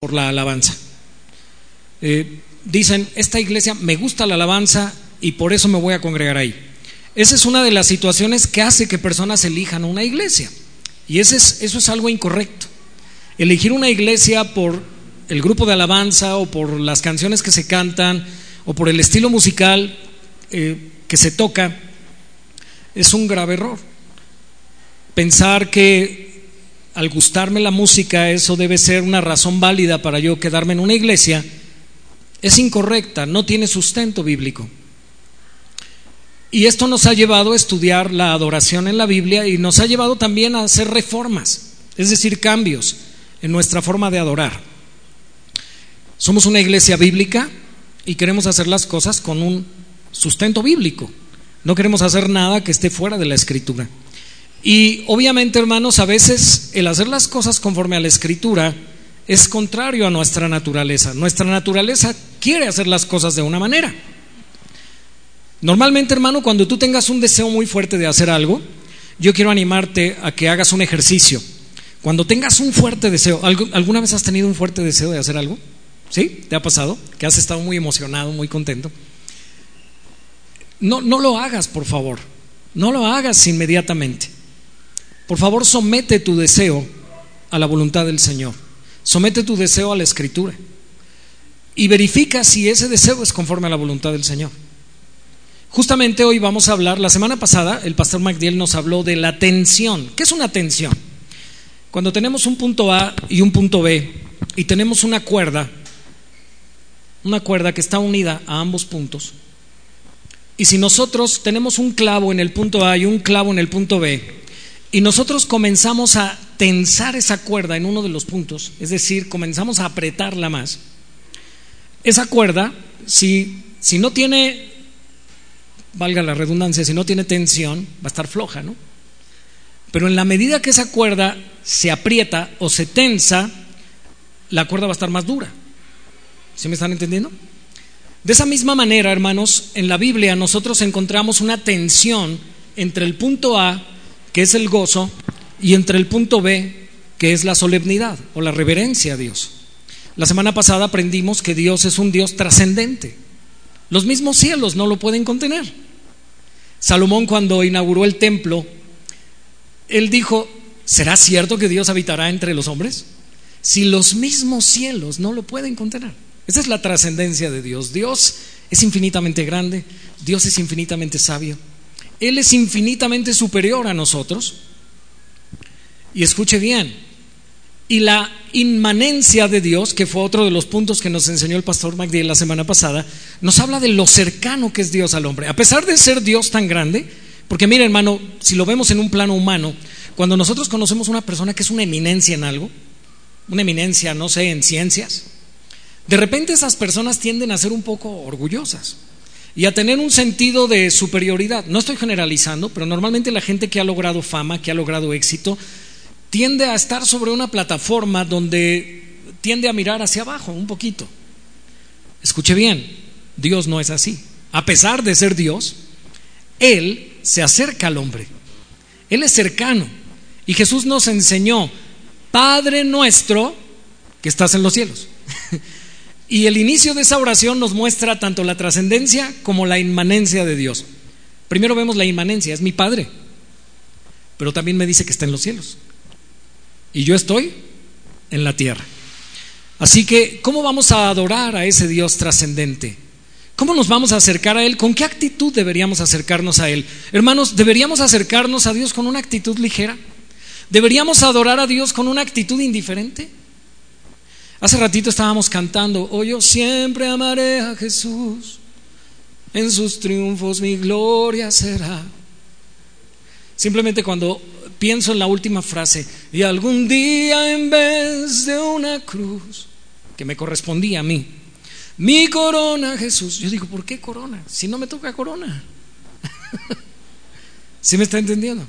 por la alabanza. Eh, dicen, esta iglesia me gusta la alabanza y por eso me voy a congregar ahí. Esa es una de las situaciones que hace que personas elijan una iglesia. Y es, eso es algo incorrecto. Elegir una iglesia por el grupo de alabanza o por las canciones que se cantan o por el estilo musical eh, que se toca es un grave error. Pensar que al gustarme la música eso debe ser una razón válida para yo quedarme en una iglesia, es incorrecta, no tiene sustento bíblico. Y esto nos ha llevado a estudiar la adoración en la Biblia y nos ha llevado también a hacer reformas, es decir, cambios en nuestra forma de adorar. Somos una iglesia bíblica y queremos hacer las cosas con un sustento bíblico. No queremos hacer nada que esté fuera de la escritura. Y obviamente, hermanos, a veces el hacer las cosas conforme a la escritura es contrario a nuestra naturaleza. Nuestra naturaleza quiere hacer las cosas de una manera. Normalmente, hermano, cuando tú tengas un deseo muy fuerte de hacer algo, yo quiero animarte a que hagas un ejercicio. Cuando tengas un fuerte deseo, ¿alguna vez has tenido un fuerte deseo de hacer algo? ¿Sí? ¿Te ha pasado? Que has estado muy emocionado, muy contento. No, no lo hagas, por favor. No lo hagas inmediatamente. Por favor, somete tu deseo a la voluntad del Señor. Somete tu deseo a la escritura. Y verifica si ese deseo es conforme a la voluntad del Señor. Justamente hoy vamos a hablar, la semana pasada el pastor MacDiel nos habló de la tensión. ¿Qué es una tensión? Cuando tenemos un punto A y un punto B y tenemos una cuerda, una cuerda que está unida a ambos puntos, y si nosotros tenemos un clavo en el punto A y un clavo en el punto B, y nosotros comenzamos a tensar esa cuerda en uno de los puntos, es decir, comenzamos a apretarla más. Esa cuerda, si, si no tiene, valga la redundancia, si no tiene tensión, va a estar floja, ¿no? Pero en la medida que esa cuerda se aprieta o se tensa, la cuerda va a estar más dura. ¿Sí me están entendiendo? De esa misma manera, hermanos, en la Biblia nosotros encontramos una tensión entre el punto A es el gozo, y entre el punto B, que es la solemnidad o la reverencia a Dios. La semana pasada aprendimos que Dios es un Dios trascendente. Los mismos cielos no lo pueden contener. Salomón cuando inauguró el templo, él dijo, ¿será cierto que Dios habitará entre los hombres? Si los mismos cielos no lo pueden contener. Esa es la trascendencia de Dios. Dios es infinitamente grande, Dios es infinitamente sabio. Él es infinitamente superior a nosotros. Y escuche bien, y la inmanencia de Dios, que fue otro de los puntos que nos enseñó el pastor MacDill la semana pasada, nos habla de lo cercano que es Dios al hombre. A pesar de ser Dios tan grande, porque mire hermano, si lo vemos en un plano humano, cuando nosotros conocemos una persona que es una eminencia en algo, una eminencia, no sé, en ciencias, de repente esas personas tienden a ser un poco orgullosas y a tener un sentido de superioridad. No estoy generalizando, pero normalmente la gente que ha logrado fama, que ha logrado éxito, tiende a estar sobre una plataforma donde tiende a mirar hacia abajo un poquito. Escuche bien, Dios no es así. A pesar de ser Dios, Él se acerca al hombre. Él es cercano. Y Jesús nos enseñó, Padre nuestro que estás en los cielos. Y el inicio de esa oración nos muestra tanto la trascendencia como la inmanencia de Dios. Primero vemos la inmanencia, es mi Padre, pero también me dice que está en los cielos. Y yo estoy en la tierra. Así que, ¿cómo vamos a adorar a ese Dios trascendente? ¿Cómo nos vamos a acercar a Él? ¿Con qué actitud deberíamos acercarnos a Él? Hermanos, ¿deberíamos acercarnos a Dios con una actitud ligera? ¿Deberíamos adorar a Dios con una actitud indiferente? Hace ratito estábamos cantando, oh yo siempre amaré a Jesús, en sus triunfos mi gloria será. Simplemente cuando pienso en la última frase, y algún día en vez de una cruz, que me correspondía a mí, mi corona Jesús, yo digo, ¿por qué corona? Si no me toca corona. ¿Sí me está entendiendo?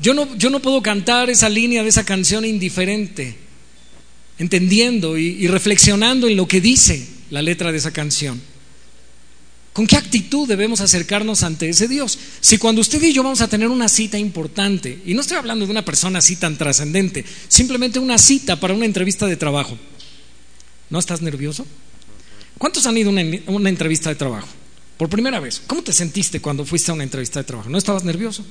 Yo no, yo no puedo cantar esa línea de esa canción indiferente entendiendo y, reflexionando en lo que dice la letra de esa canción. ¿Con qué actitud debemos acercarnos ante ese Dios? Si cuando usted y yo vamos a tener una cita importante, y no estoy hablando de una persona así tan trascendente, simplemente una cita para una entrevista de trabajo, ¿no estás nervioso? ¿Cuántos han ido a una, entrevista de trabajo? Por primera vez. ¿Cómo te sentiste cuando fuiste a una entrevista de trabajo? ¿No estabas nervioso?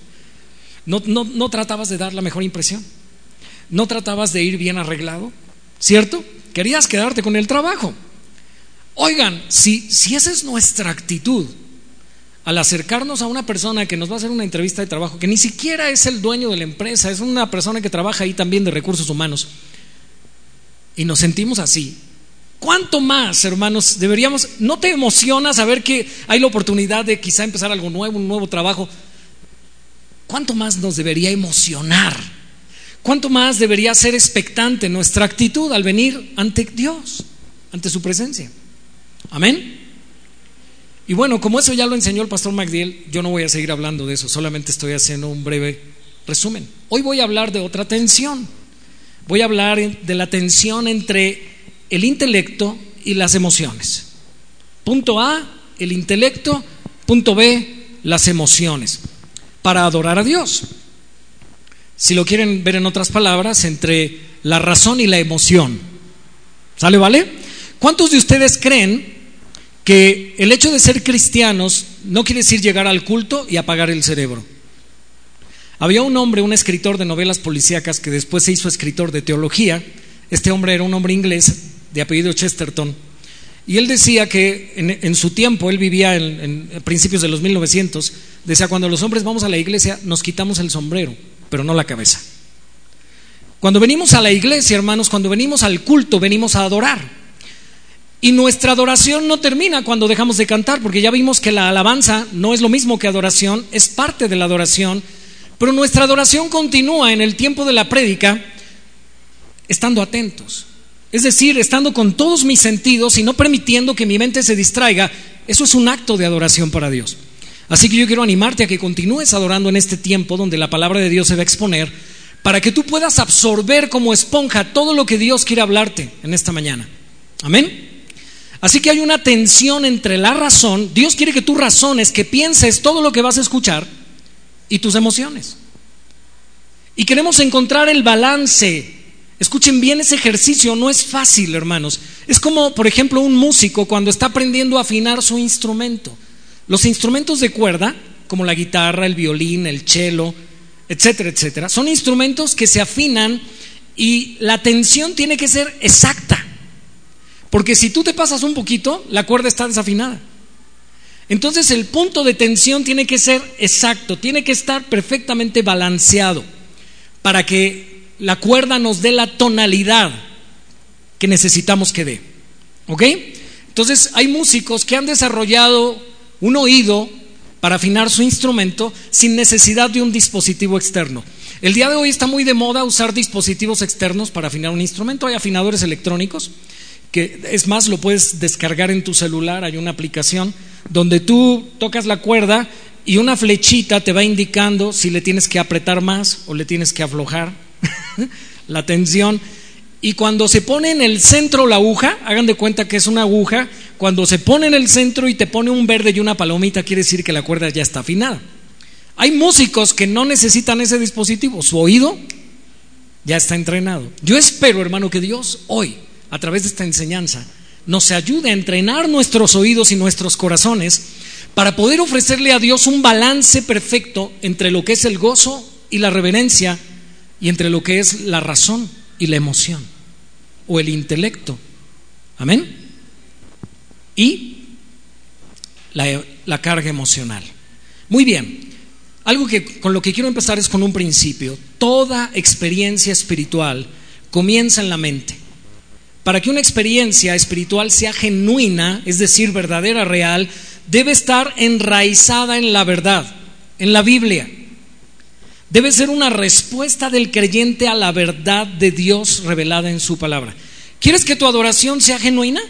¿No, no tratabas de dar la mejor impresión? ¿No tratabas de ir bien arreglado? ¿Cierto? Querías quedarte con el trabajo. Oigan, si, si esa es nuestra actitud al acercarnos a una persona que nos va a hacer una entrevista de trabajo, que ni siquiera es el dueño de la empresa, es una persona que trabaja ahí también de recursos humanos, y nos sentimos así, ¿cuánto más, hermanos, deberíamos, no te emociona saber que hay la oportunidad de quizá empezar algo nuevo, un nuevo trabajo? ¿Cuánto más nos debería emocionar? ¿Cuánto más debería ser expectante nuestra actitud al venir ante Dios, ante su presencia? Amén. Y bueno, como eso ya lo enseñó el pastor MacDiel, yo no voy a seguir hablando de eso, solamente estoy haciendo un breve resumen. Hoy voy a hablar de otra tensión. Voy a hablar de la tensión entre el intelecto y las emociones. Punto A, el intelecto. Punto B, las emociones. Para adorar a Dios. Si lo quieren ver en otras palabras, entre la razón y la emoción. ¿Sale, vale? ¿Cuántos de ustedes creen que el hecho de ser cristianos no quiere decir llegar al culto y apagar el cerebro. Había un hombre, un escritor de novelas policíacas que después se hizo escritor de teología. Este hombre era un hombre inglés de apellido Chesterton. Y él decía que en, su tiempo, él vivía en, en, principios de los 1900, decía, cuando los hombres vamos a la iglesia nos quitamos el sombrero, pero no la cabeza. Cuando venimos a la iglesia, hermanos, cuando venimos al culto, venimos a adorar. Y nuestra adoración no termina cuando dejamos de cantar, porque ya vimos que la alabanza no es lo mismo que adoración, es parte de la adoración, pero nuestra adoración continúa en el tiempo de la prédica estando atentos. Es decir, estando con todos mis sentidos y no permitiendo que mi mente se distraiga. Eso es un acto de adoración para Dios. Así que yo quiero animarte a que continúes adorando en este tiempo donde la palabra de Dios se va a exponer, para que tú puedas absorber como esponja todo lo que Dios quiere hablarte en esta mañana. Amén. Así que hay una tensión entre la razón, Dios quiere que tú razones, que pienses todo lo que vas a escuchar y tus emociones. Y queremos encontrar el balance. Escuchen bien ese ejercicio, no es fácil, hermanos. Es como, por ejemplo, un músico cuando está aprendiendo a afinar su instrumento. Los instrumentos de cuerda, como la guitarra, el violín, el cello, etcétera, etcétera, son instrumentos que se afinan y la tensión tiene que ser exacta. Porque si tú te pasas un poquito, la cuerda está desafinada. Entonces el punto de tensión tiene que ser exacto, tiene que estar perfectamente balanceado para que la cuerda nos dé la tonalidad que necesitamos que dé. ¿Ok? Entonces hay músicos que han desarrollado un oído para afinar su instrumento sin necesidad de un dispositivo externo. El día de hoy está muy de moda usar dispositivos externos para afinar un instrumento. Hay afinadores electrónicos que es más, lo puedes descargar en tu celular, hay una aplicación donde tú tocas la cuerda y una flechita te va indicando si le tienes que apretar más o le tienes que aflojar la tensión. Y cuando se pone en el centro la aguja, hagan de cuenta que es una aguja, cuando se pone en el centro y te pone un verde y una palomita, quiere decir que la cuerda ya está afinada. Hay músicos que no necesitan ese dispositivo, su oído ya está entrenado. Yo espero, hermano, que Dios hoy a través de esta enseñanza, nos ayude a entrenar nuestros oídos y nuestros corazones para poder ofrecerle a Dios un balance perfecto entre lo que es el gozo y la reverencia y entre lo que es la razón y la emoción o el intelecto. Amén. Y la, la carga emocional. Muy bien. Algo que con lo que quiero empezar es con un principio. Toda experiencia espiritual comienza en la mente. Para que una experiencia espiritual sea genuina, es decir, verdadera, real, debe estar enraizada en la verdad, en la Biblia. Debe ser una respuesta del creyente a la verdad de Dios revelada en su palabra. ¿Quieres que tu adoración sea genuina?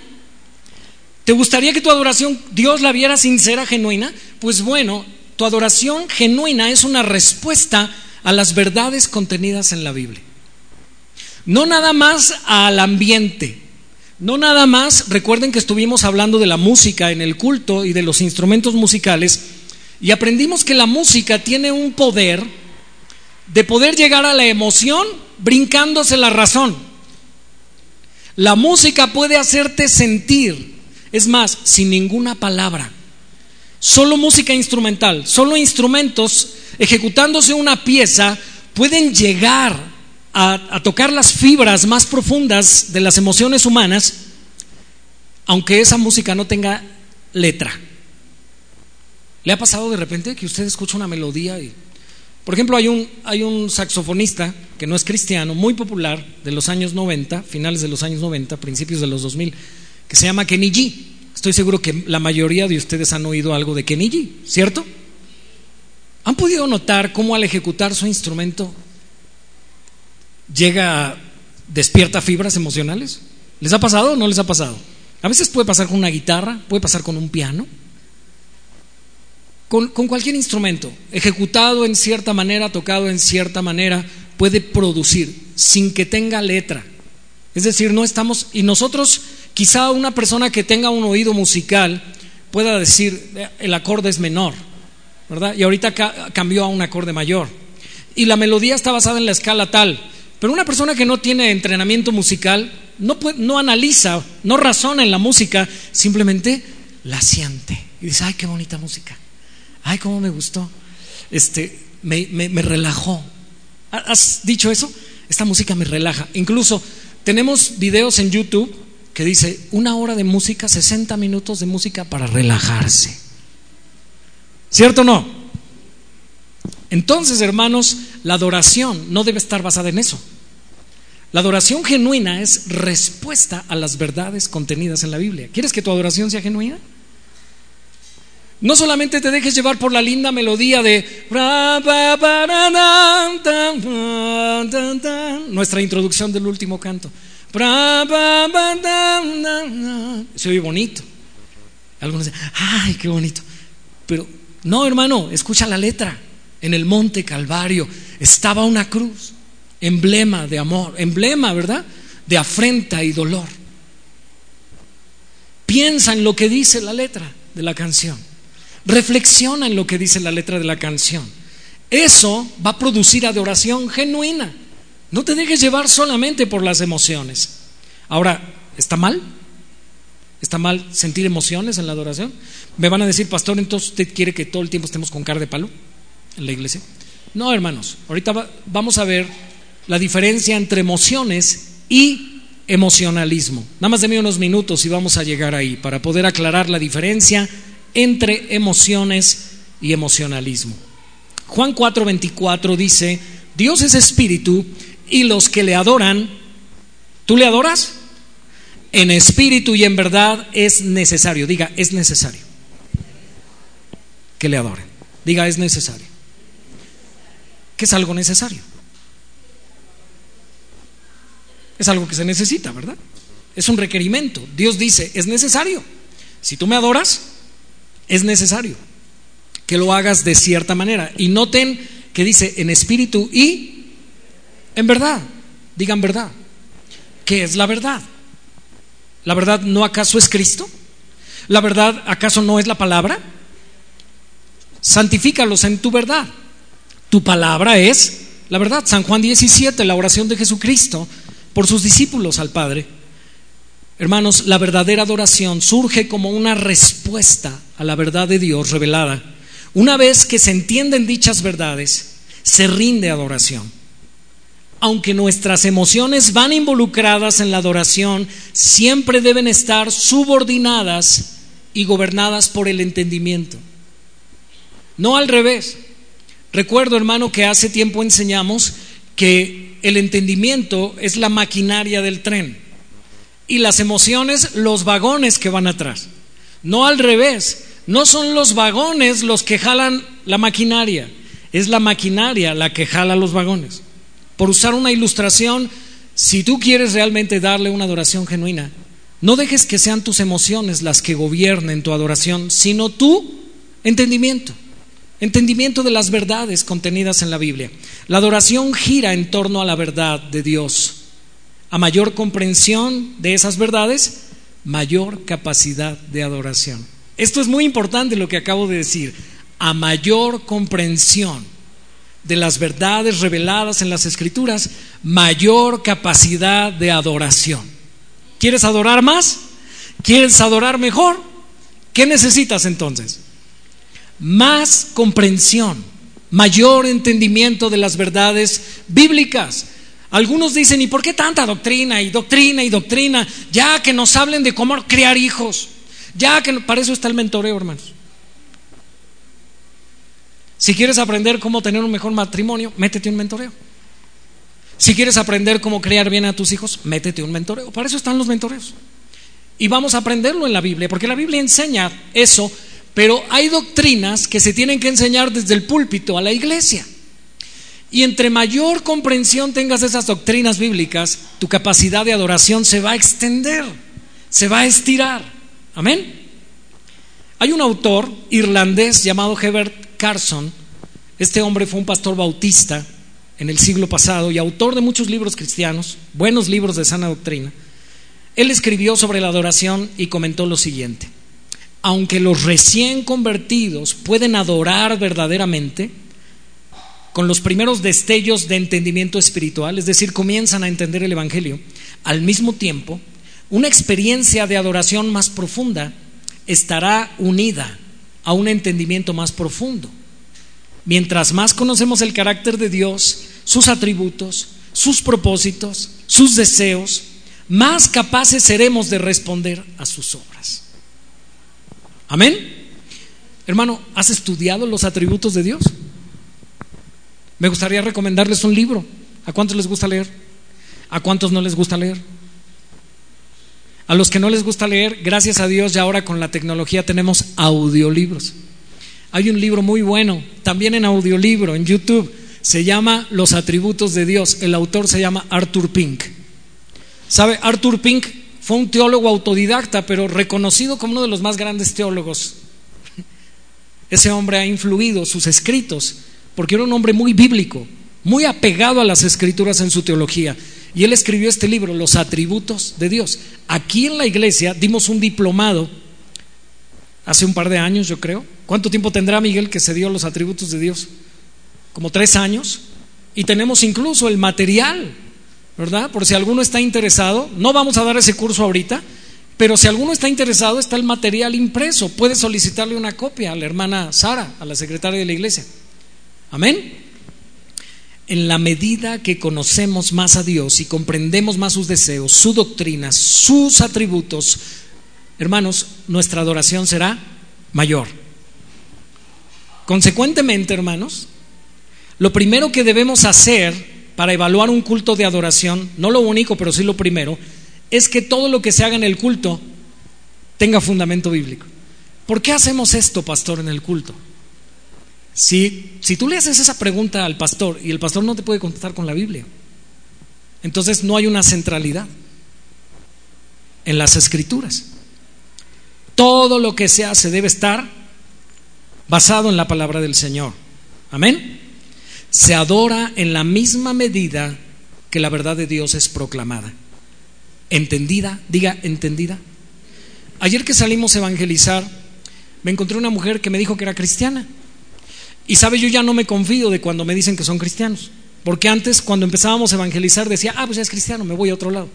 ¿Te gustaría que tu adoración Dios la viera sincera, genuina? Pues bueno, tu adoración genuina es una respuesta a las verdades contenidas en la Biblia. No nada más al ambiente, No nada más, recuerden que estuvimos hablando de la música en el culto y de los instrumentos musicales y aprendimos que la música tiene un poder de poder llegar a la emoción brincándose la razón. La música puede hacerte sentir, es más, sin ninguna palabra. Solo música instrumental, solo instrumentos ejecutándose una pieza pueden llegar a, tocar las fibras más profundas de las emociones humanas, aunque esa música no tenga letra. ¿Le ha pasado de repente que usted escucha una melodía y... Por ejemplo, hay un, saxofonista que no es cristiano, muy popular, de los años 90, finales de los años 90, principios de los 2000, que se llama Kenny G. Estoy seguro que la mayoría de ustedes han oído algo de Kenny G, ¿cierto? ¿Han podido notar cómo al ejecutar su instrumento llega, despierta fibras emocionales? ¿Les ha pasado o no les ha pasado? A veces puede pasar con una guitarra, puede pasar con un piano, con, cualquier instrumento, ejecutado en cierta manera, tocado en cierta manera, puede producir sin que tenga letra. Es decir, no estamos, y nosotros, quizá una persona que tenga un oído musical pueda decir, el acorde es menor, ¿verdad? Y ahorita cambió a un acorde mayor. Y la melodía está basada en la escala tal. Pero una persona que no tiene entrenamiento musical no, no analiza, no razona en la música, simplemente la siente. Y dice, ay, qué bonita música. Ay, cómo me gustó. Este, me, me, relajó. ¿Has dicho eso? Esta música me relaja. Incluso tenemos videos en YouTube que dice una hora de música, 60 minutos de música para relajarse. ¿Cierto o no? Entonces, hermanos, la adoración no debe estar basada en eso. La adoración genuina es respuesta a las verdades contenidas en la Biblia. ¿Quieres que tu adoración sea genuina? No solamente te dejes llevar por la linda melodía de nuestra introducción del último canto. Se oye bonito. Algunos dicen, ay, qué bonito. Pero no, hermano, escucha la letra. En el monte Calvario estaba una cruz, emblema de amor, emblema, ¿verdad? De afrenta y dolor. Piensa en lo que dice la letra de la canción. Reflexiona en lo que dice la letra de la canción. Eso va a producir adoración genuina. No te dejes llevar solamente por las emociones. Ahora, ¿está mal? ¿Está mal sentir emociones en la adoración? Me van a decir, pastor, entonces usted quiere que todo el tiempo estemos con cara de palo en la iglesia. No, hermanos, ahorita vamos a ver la diferencia entre emociones y emocionalismo. Nada más de unos minutos y vamos a llegar ahí para poder aclarar la diferencia entre emociones y emocionalismo. Juan 4:24 dice, Dios es espíritu y los que le adoran, ¿tú le adoras? En espíritu y en verdad es necesario, diga, es necesario que le adoren. Diga, es necesario. Que es algo necesario. Es algo que se necesita, ¿verdad? Es un requerimiento. Dios dice, es necesario. Si tú me adoras, es necesario que lo hagas de cierta manera. Y noten que dice en espíritu y en verdad. Digan verdad. ¿Qué es la verdad? ¿La verdad no acaso es Cristo? ¿La verdad acaso no es la palabra? Santifícalos en tu verdad. Tu palabra es la verdad. San Juan 17, la oración de Jesucristo por sus discípulos al Padre. Hermanos, la verdadera adoración surge como una respuesta a la verdad de Dios revelada. Una vez que se entienden dichas verdades, se rinde adoración. Aunque nuestras emociones van involucradas en la adoración, siempre deben estar subordinadas y gobernadas por el entendimiento. No al revés. Recuerdo, hermano, que hace tiempo enseñamos que el entendimiento es la maquinaria del tren y las emociones los vagones que van atrás. No al revés, no son los vagones los que jalan la maquinaria, es la maquinaria la que jala los vagones. Por usar una ilustración, si tú quieres realmente darle una adoración genuina, no dejes que sean tus emociones las que gobiernen tu adoración, sino tu entendimiento. Entendimiento de las verdades contenidas en la Biblia. La adoración gira en torno a la verdad de Dios. A mayor comprensión de esas verdades, mayor capacidad de adoración. Esto es muy importante lo que acabo de decir. A mayor comprensión de las verdades reveladas en las escrituras, mayor capacidad de adoración. ¿Quieres adorar más? ¿Quieres adorar mejor? ¿Qué necesitas entonces? Más comprensión, mayor entendimiento de las verdades bíblicas. Algunos dicen, ¿y por qué tanta doctrina y doctrina y doctrina? Ya que nos hablen de cómo criar hijos. Ya que para eso está el mentoreo, hermanos. Si quieres aprender cómo tener un mejor matrimonio, métete un mentoreo. Si quieres aprender cómo criar bien a tus hijos, métete un mentoreo. Para eso están los mentoreos. Y vamos a aprenderlo en la Biblia, porque la Biblia enseña eso, pero hay doctrinas que se tienen que enseñar desde el púlpito a la iglesia. Y entre mayor comprensión tengas esas doctrinas bíblicas, tu capacidad de adoración se va a extender, se va a estirar. Amén. Hay un autor irlandés llamado Hebert Carson. Este hombre fue un pastor bautista en el siglo pasado y autor de muchos libros cristianos, buenos libros de sana doctrina. Él escribió sobre la adoración y comentó lo siguiente. Aunque los recién convertidos pueden adorar verdaderamente, con los primeros destellos de entendimiento espiritual, es decir, comienzan a entender el Evangelio, al mismo tiempo, una experiencia de adoración más profunda estará unida a un entendimiento más profundo. Mientras más conocemos el carácter de Dios, sus atributos, sus propósitos, sus deseos, más capaces seremos de responder a sus obras. Amén. Hermano, ¿has estudiado los atributos de Dios? Me gustaría recomendarles un libro. ¿A cuántos les gusta leer? ¿A cuántos no les gusta leer? A los que no les gusta leer, gracias a Dios ya ahora con la tecnología tenemos audiolibros. Hay un libro muy bueno, también en audiolibro, en YouTube, se llama Los atributos de Dios. El autor se llama Arthur Pink. ¿Sabe? Arthur Pink fue un teólogo autodidacta, pero reconocido como uno de los más grandes teólogos. Ese hombre ha influido sus escritos, porque era un hombre muy bíblico, muy apegado a las escrituras en su teología. Y él escribió este libro, Los atributos de Dios. Aquí en la iglesia dimos un diplomado hace un par de años, yo creo. ¿Cuánto tiempo tendrá Miguel que se dio los atributos de Dios? Como tres años. Y tenemos incluso el material ¿verdad? Por si alguno está interesado, no vamos a dar ese curso ahorita, pero si alguno está interesado, está el material impreso. Puede solicitarle una copia a la hermana Sara, a la secretaria de la iglesia. Amén. En la medida que conocemos más a Dios y comprendemos más sus deseos, su doctrina, sus atributos, hermanos, nuestra adoración será mayor. Consecuentemente, hermanos, lo primero que debemos hacer para evaluar un culto de adoración, no lo único, pero sí lo primero, es que todo lo que se haga en el culto tenga fundamento bíblico. ¿Por qué hacemos esto, pastor, en el culto? Si, si tú le haces esa pregunta al pastor y el pastor no te puede contestar con la Biblia, entonces no hay una centralidad en las escrituras. Todo lo que se hace debe estar basado en la palabra del Señor. Amén se adora en la misma medida que la verdad de Dios es proclamada. ¿Entendida? Diga, ¿entendida? Ayer que salimos a evangelizar, me encontré una mujer que me dijo que era cristiana. Y sabe, yo ya no me confío de cuando me dicen que son cristianos. Porque antes, cuando empezábamos a evangelizar, decía, ah, pues ya es cristiano, me voy a otro lado.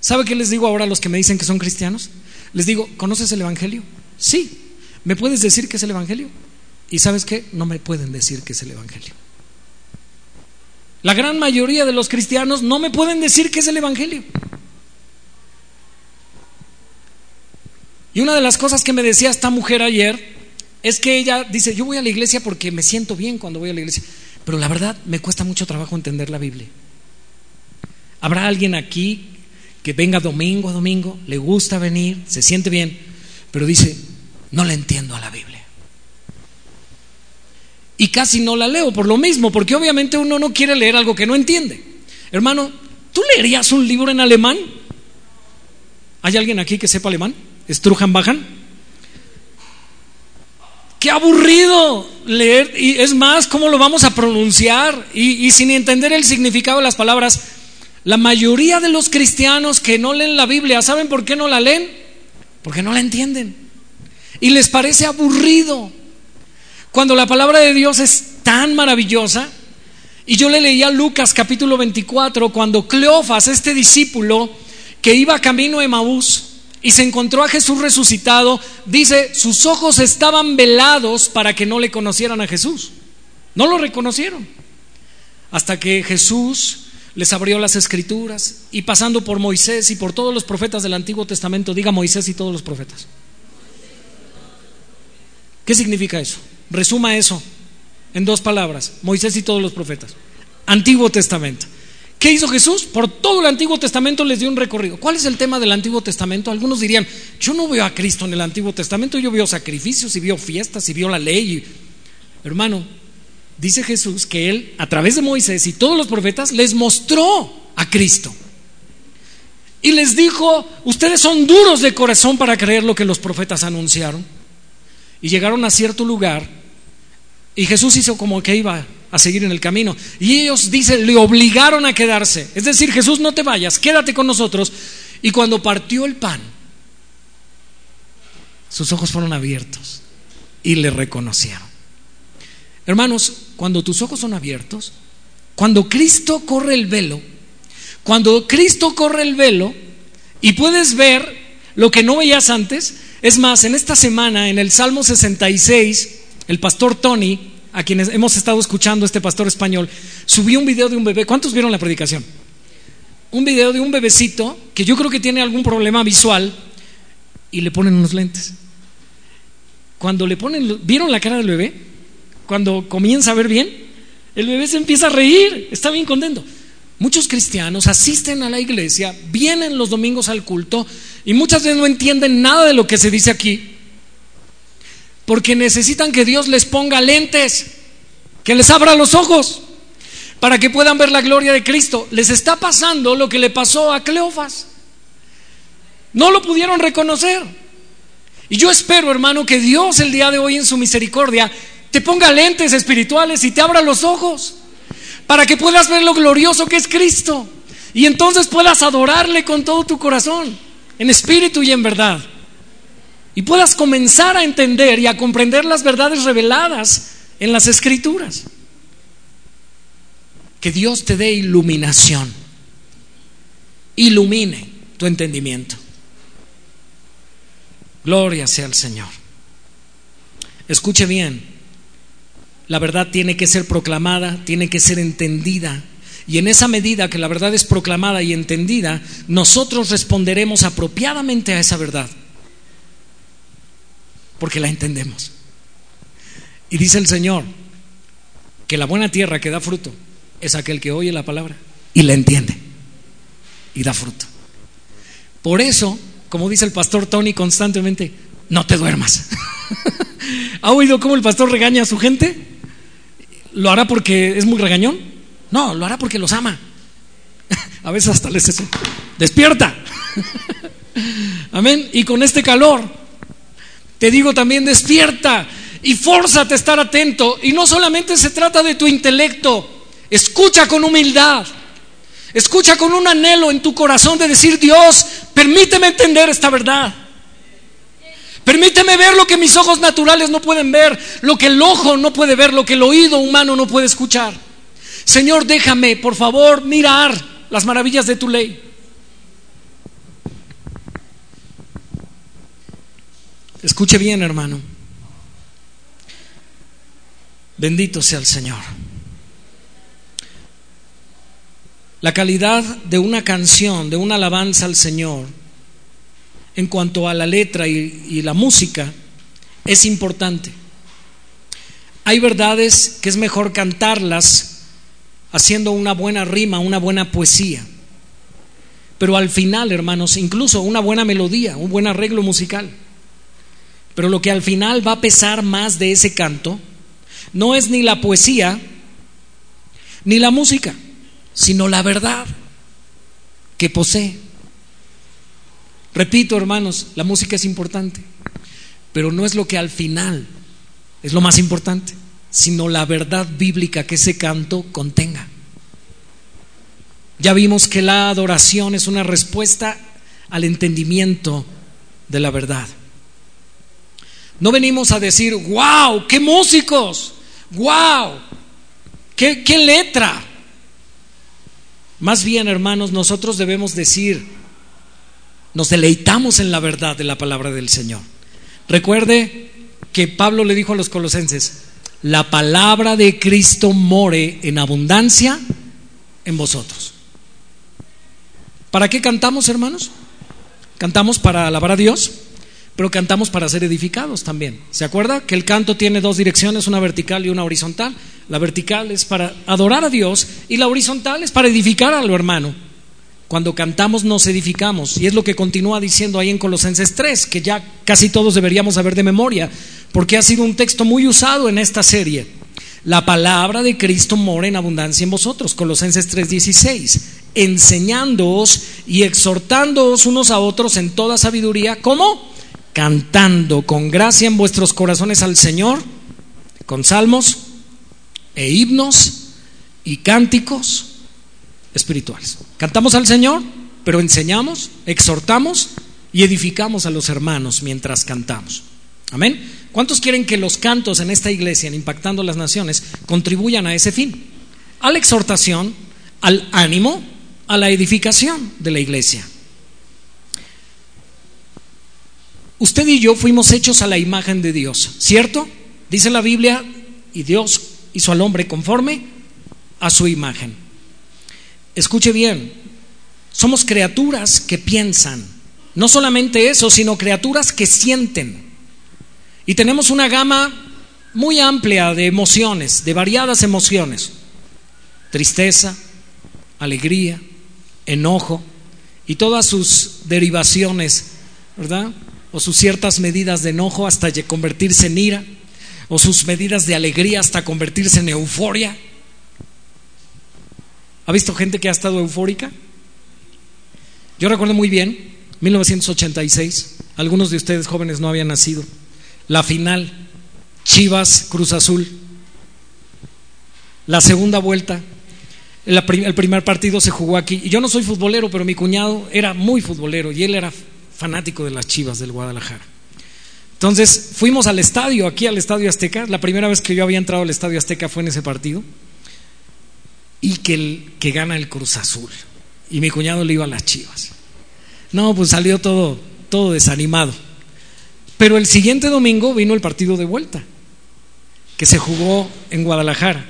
¿Sabe qué les digo ahora a los que me dicen que son cristianos? Les digo, ¿conoces el Evangelio? Sí. ¿Me puedes decir qué es el Evangelio? Y sabes qué? No me pueden decir qué es el Evangelio. La gran mayoría de los cristianos no me pueden decir qué es el Evangelio. Y una de las cosas que me decía esta mujer ayer es que ella dice, yo voy a la iglesia porque me siento bien cuando voy a la iglesia, pero la verdad me cuesta mucho trabajo entender la Biblia. ¿Habrá alguien aquí que venga domingo a domingo, le gusta venir, se siente bien, pero dice, no le entiendo a la Biblia? y casi no la leo por lo mismo, porque obviamente uno no quiere leer algo que no entiende. Hermano, ¿tú leerías un libro en alemán? ¿Hay alguien aquí que sepa alemán? ¿Strujan bajan? Qué aburrido leer, y es más, ¿cómo lo vamos a pronunciar? Y, sin entender el significado de las palabras, La mayoría de los cristianos que no leen la Biblia, ¿saben por qué no la leen? Porque no la entienden. Y les parece aburrido. Cuando la palabra de Dios es tan maravillosa. Y yo le leía a Lucas capítulo 24 cuando Cleofas, este discípulo que iba camino a Emaús y se encontró a Jesús resucitado, dice, sus ojos estaban velados para que no le conocieran a Jesús. No lo reconocieron. Hasta que Jesús les abrió las escrituras y pasando por Moisés y por todos los profetas del Antiguo Testamento, diga Moisés y todos los profetas. ¿Qué significa eso? Resuma eso en dos palabras, Moisés y todos los profetas. Antiguo Testamento. ¿Qué hizo Jesús? Por todo el Antiguo Testamento les dio un recorrido. ¿Cuál es el tema del Antiguo Testamento? Algunos dirían, yo no veo a Cristo en el Antiguo Testamento, yo veo sacrificios y veo fiestas y veo la ley. Hermano, dice Jesús que Él, a través de Moisés y todos los profetas, les mostró a Cristo. Y les dijo, ustedes son duros de corazón para creer lo que los profetas anunciaron. Y llegaron a cierto lugar y Jesús hizo como que iba a seguir en el camino. Y ellos, dice, le obligaron a quedarse. Es decir, Jesús, no te vayas, quédate con nosotros. Y cuando partió el pan, sus ojos fueron abiertos y le reconocieron. Hermanos, cuando tus ojos son abiertos, cuando Cristo corre el velo, cuando Cristo corre el velo y puedes ver lo que no veías antes, es más, en esta semana, en el Salmo 66, el pastor Tony, a quienes hemos estado escuchando, este pastor español, subió un video de un bebé. ¿Cuántos vieron la predicación? Un video de un bebecito que yo creo que tiene algún problema visual y le ponen unos lentes. Cuando le ponen, ¿vieron la cara del bebé? cuando comienza a ver bien, el bebé se empieza a reír, está bien contento. Muchos cristianos asisten a la iglesia, vienen los domingos al culto y muchas veces no entienden nada de lo que se dice aquí, porque necesitan que Dios les ponga lentes, que les abra los ojos, para que puedan ver la gloria de Cristo. Les está pasando lo que le pasó a Cleofas. No lo pudieron reconocer. Y yo espero, hermano, que Dios el día de hoy en su misericordia te ponga lentes espirituales y te abra los ojos para que puedas ver lo glorioso que es Cristo y entonces puedas adorarle con todo tu corazón, en espíritu y en verdad. Y puedas comenzar a entender y a comprender las verdades reveladas en las escrituras. Que Dios te dé iluminación, ilumine tu entendimiento. Gloria sea al Señor. Escuche bien, la verdad tiene que ser proclamada, tiene que ser entendida. Y en esa medida que la verdad es proclamada y entendida, nosotros responderemos apropiadamente a esa verdad. Porque la entendemos. Y dice el Señor que la buena tierra que da fruto es aquel que oye la palabra y la entiende y da fruto. Por eso, como dice el pastor Tony constantemente, no te duermas. ¿Ha oído cómo el pastor regaña a su gente? ¿Lo hará porque es muy regañón? No, lo hará porque los ama. A veces hasta les dice, despierta. Amén. Y con este calor, te digo también, despierta y fórzate a estar atento. Y no solamente se trata de tu intelecto, escucha con humildad. Escucha con un anhelo en tu corazón de decir, Dios, permíteme entender esta verdad. Permíteme ver lo que mis ojos naturales no pueden ver, lo que el ojo no puede ver, lo que el oído humano no puede escuchar. Señor, déjame, por favor, mirar las maravillas de tu ley. Escuche bien, hermano. Bendito sea el Señor. La calidad de una canción, de una alabanza al Señor, en cuanto a la letra y, la música es importante. Hay verdades que es mejor cantarlas haciendo una buena rima, una buena poesía. Pero al final, hermanos, incluso una buena melodía, un buen arreglo musical. Pero lo que al final va a pesar más de ese canto no es ni la poesía ni la música, sino la verdad que posee. Repito, hermanos, la música es importante, pero no es lo que al final es lo más importante, sino la verdad bíblica que ese canto contenga. Ya vimos que la adoración es una respuesta al entendimiento de la verdad. No venimos a decir, wow, qué músicos, wow, qué, letra. Más bien, hermanos, nosotros debemos decir, nos deleitamos en la verdad de la palabra del Señor. Recuerde que Pablo le dijo a los colosenses, la palabra de Cristo more en abundancia en vosotros. ¿Para qué cantamos, hermanos? Cantamos para alabar a Dios, pero cantamos para ser edificados también. ¿Se acuerda que el canto tiene dos direcciones, una vertical y una horizontal? La vertical es para adorar a Dios y la horizontal es para edificar a lo hermano. Cuando cantamos nos edificamos y es lo que continúa diciendo ahí en Colosenses 3, que ya casi todos deberíamos saber de memoria, porque ha sido un texto muy usado en esta serie. La palabra de Cristo mora en abundancia en vosotros, Colosenses 3:16, enseñándoos y exhortándoos unos a otros en toda sabiduría, ¿cómo? Cantando con gracia en vuestros corazones al Señor, con salmos e himnos y cánticos espirituales. Cantamos al Señor, pero enseñamos, exhortamos y edificamos a los hermanos mientras cantamos. Amén. ¿Cuántos quieren que los cantos en esta iglesia, en Impactando las Naciones, contribuyan a ese fin? A la exhortación, al ánimo, a la edificación de la iglesia. Usted y yo fuimos hechos a la imagen de Dios, ¿cierto? Dice la Biblia, y Dios hizo al hombre conforme a su imagen. Escuche bien, somos criaturas que piensan, no solamente eso, sino criaturas que sienten. Y tenemos una gama muy amplia de emociones, de variadas emociones. Tristeza, alegría, enojo y todas sus derivaciones, ¿verdad? O sus ciertas medidas de enojo hasta convertirse en ira, o sus medidas de alegría hasta convertirse en euforia. ¿Ha visto gente que ha estado eufórica? Yo recuerdo muy bien, 1986, algunos de ustedes jóvenes no habían nacido la final, Chivas Cruz Azul. La segunda vuelta, el primer partido se jugó aquí. Y yo no soy futbolero, pero mi cuñado era muy futbolero y él era fanático de las Chivas del Guadalajara. Entonces fuimos al estadio, aquí al Estadio Azteca. La primera vez que yo había entrado al Estadio Azteca fue en ese partido. Y que, el, que gana el Cruz Azul. Y mi cuñado le iba a las Chivas. No, pues salió todo, todo desanimado. Pero el siguiente domingo vino el partido de vuelta, que se jugó en Guadalajara.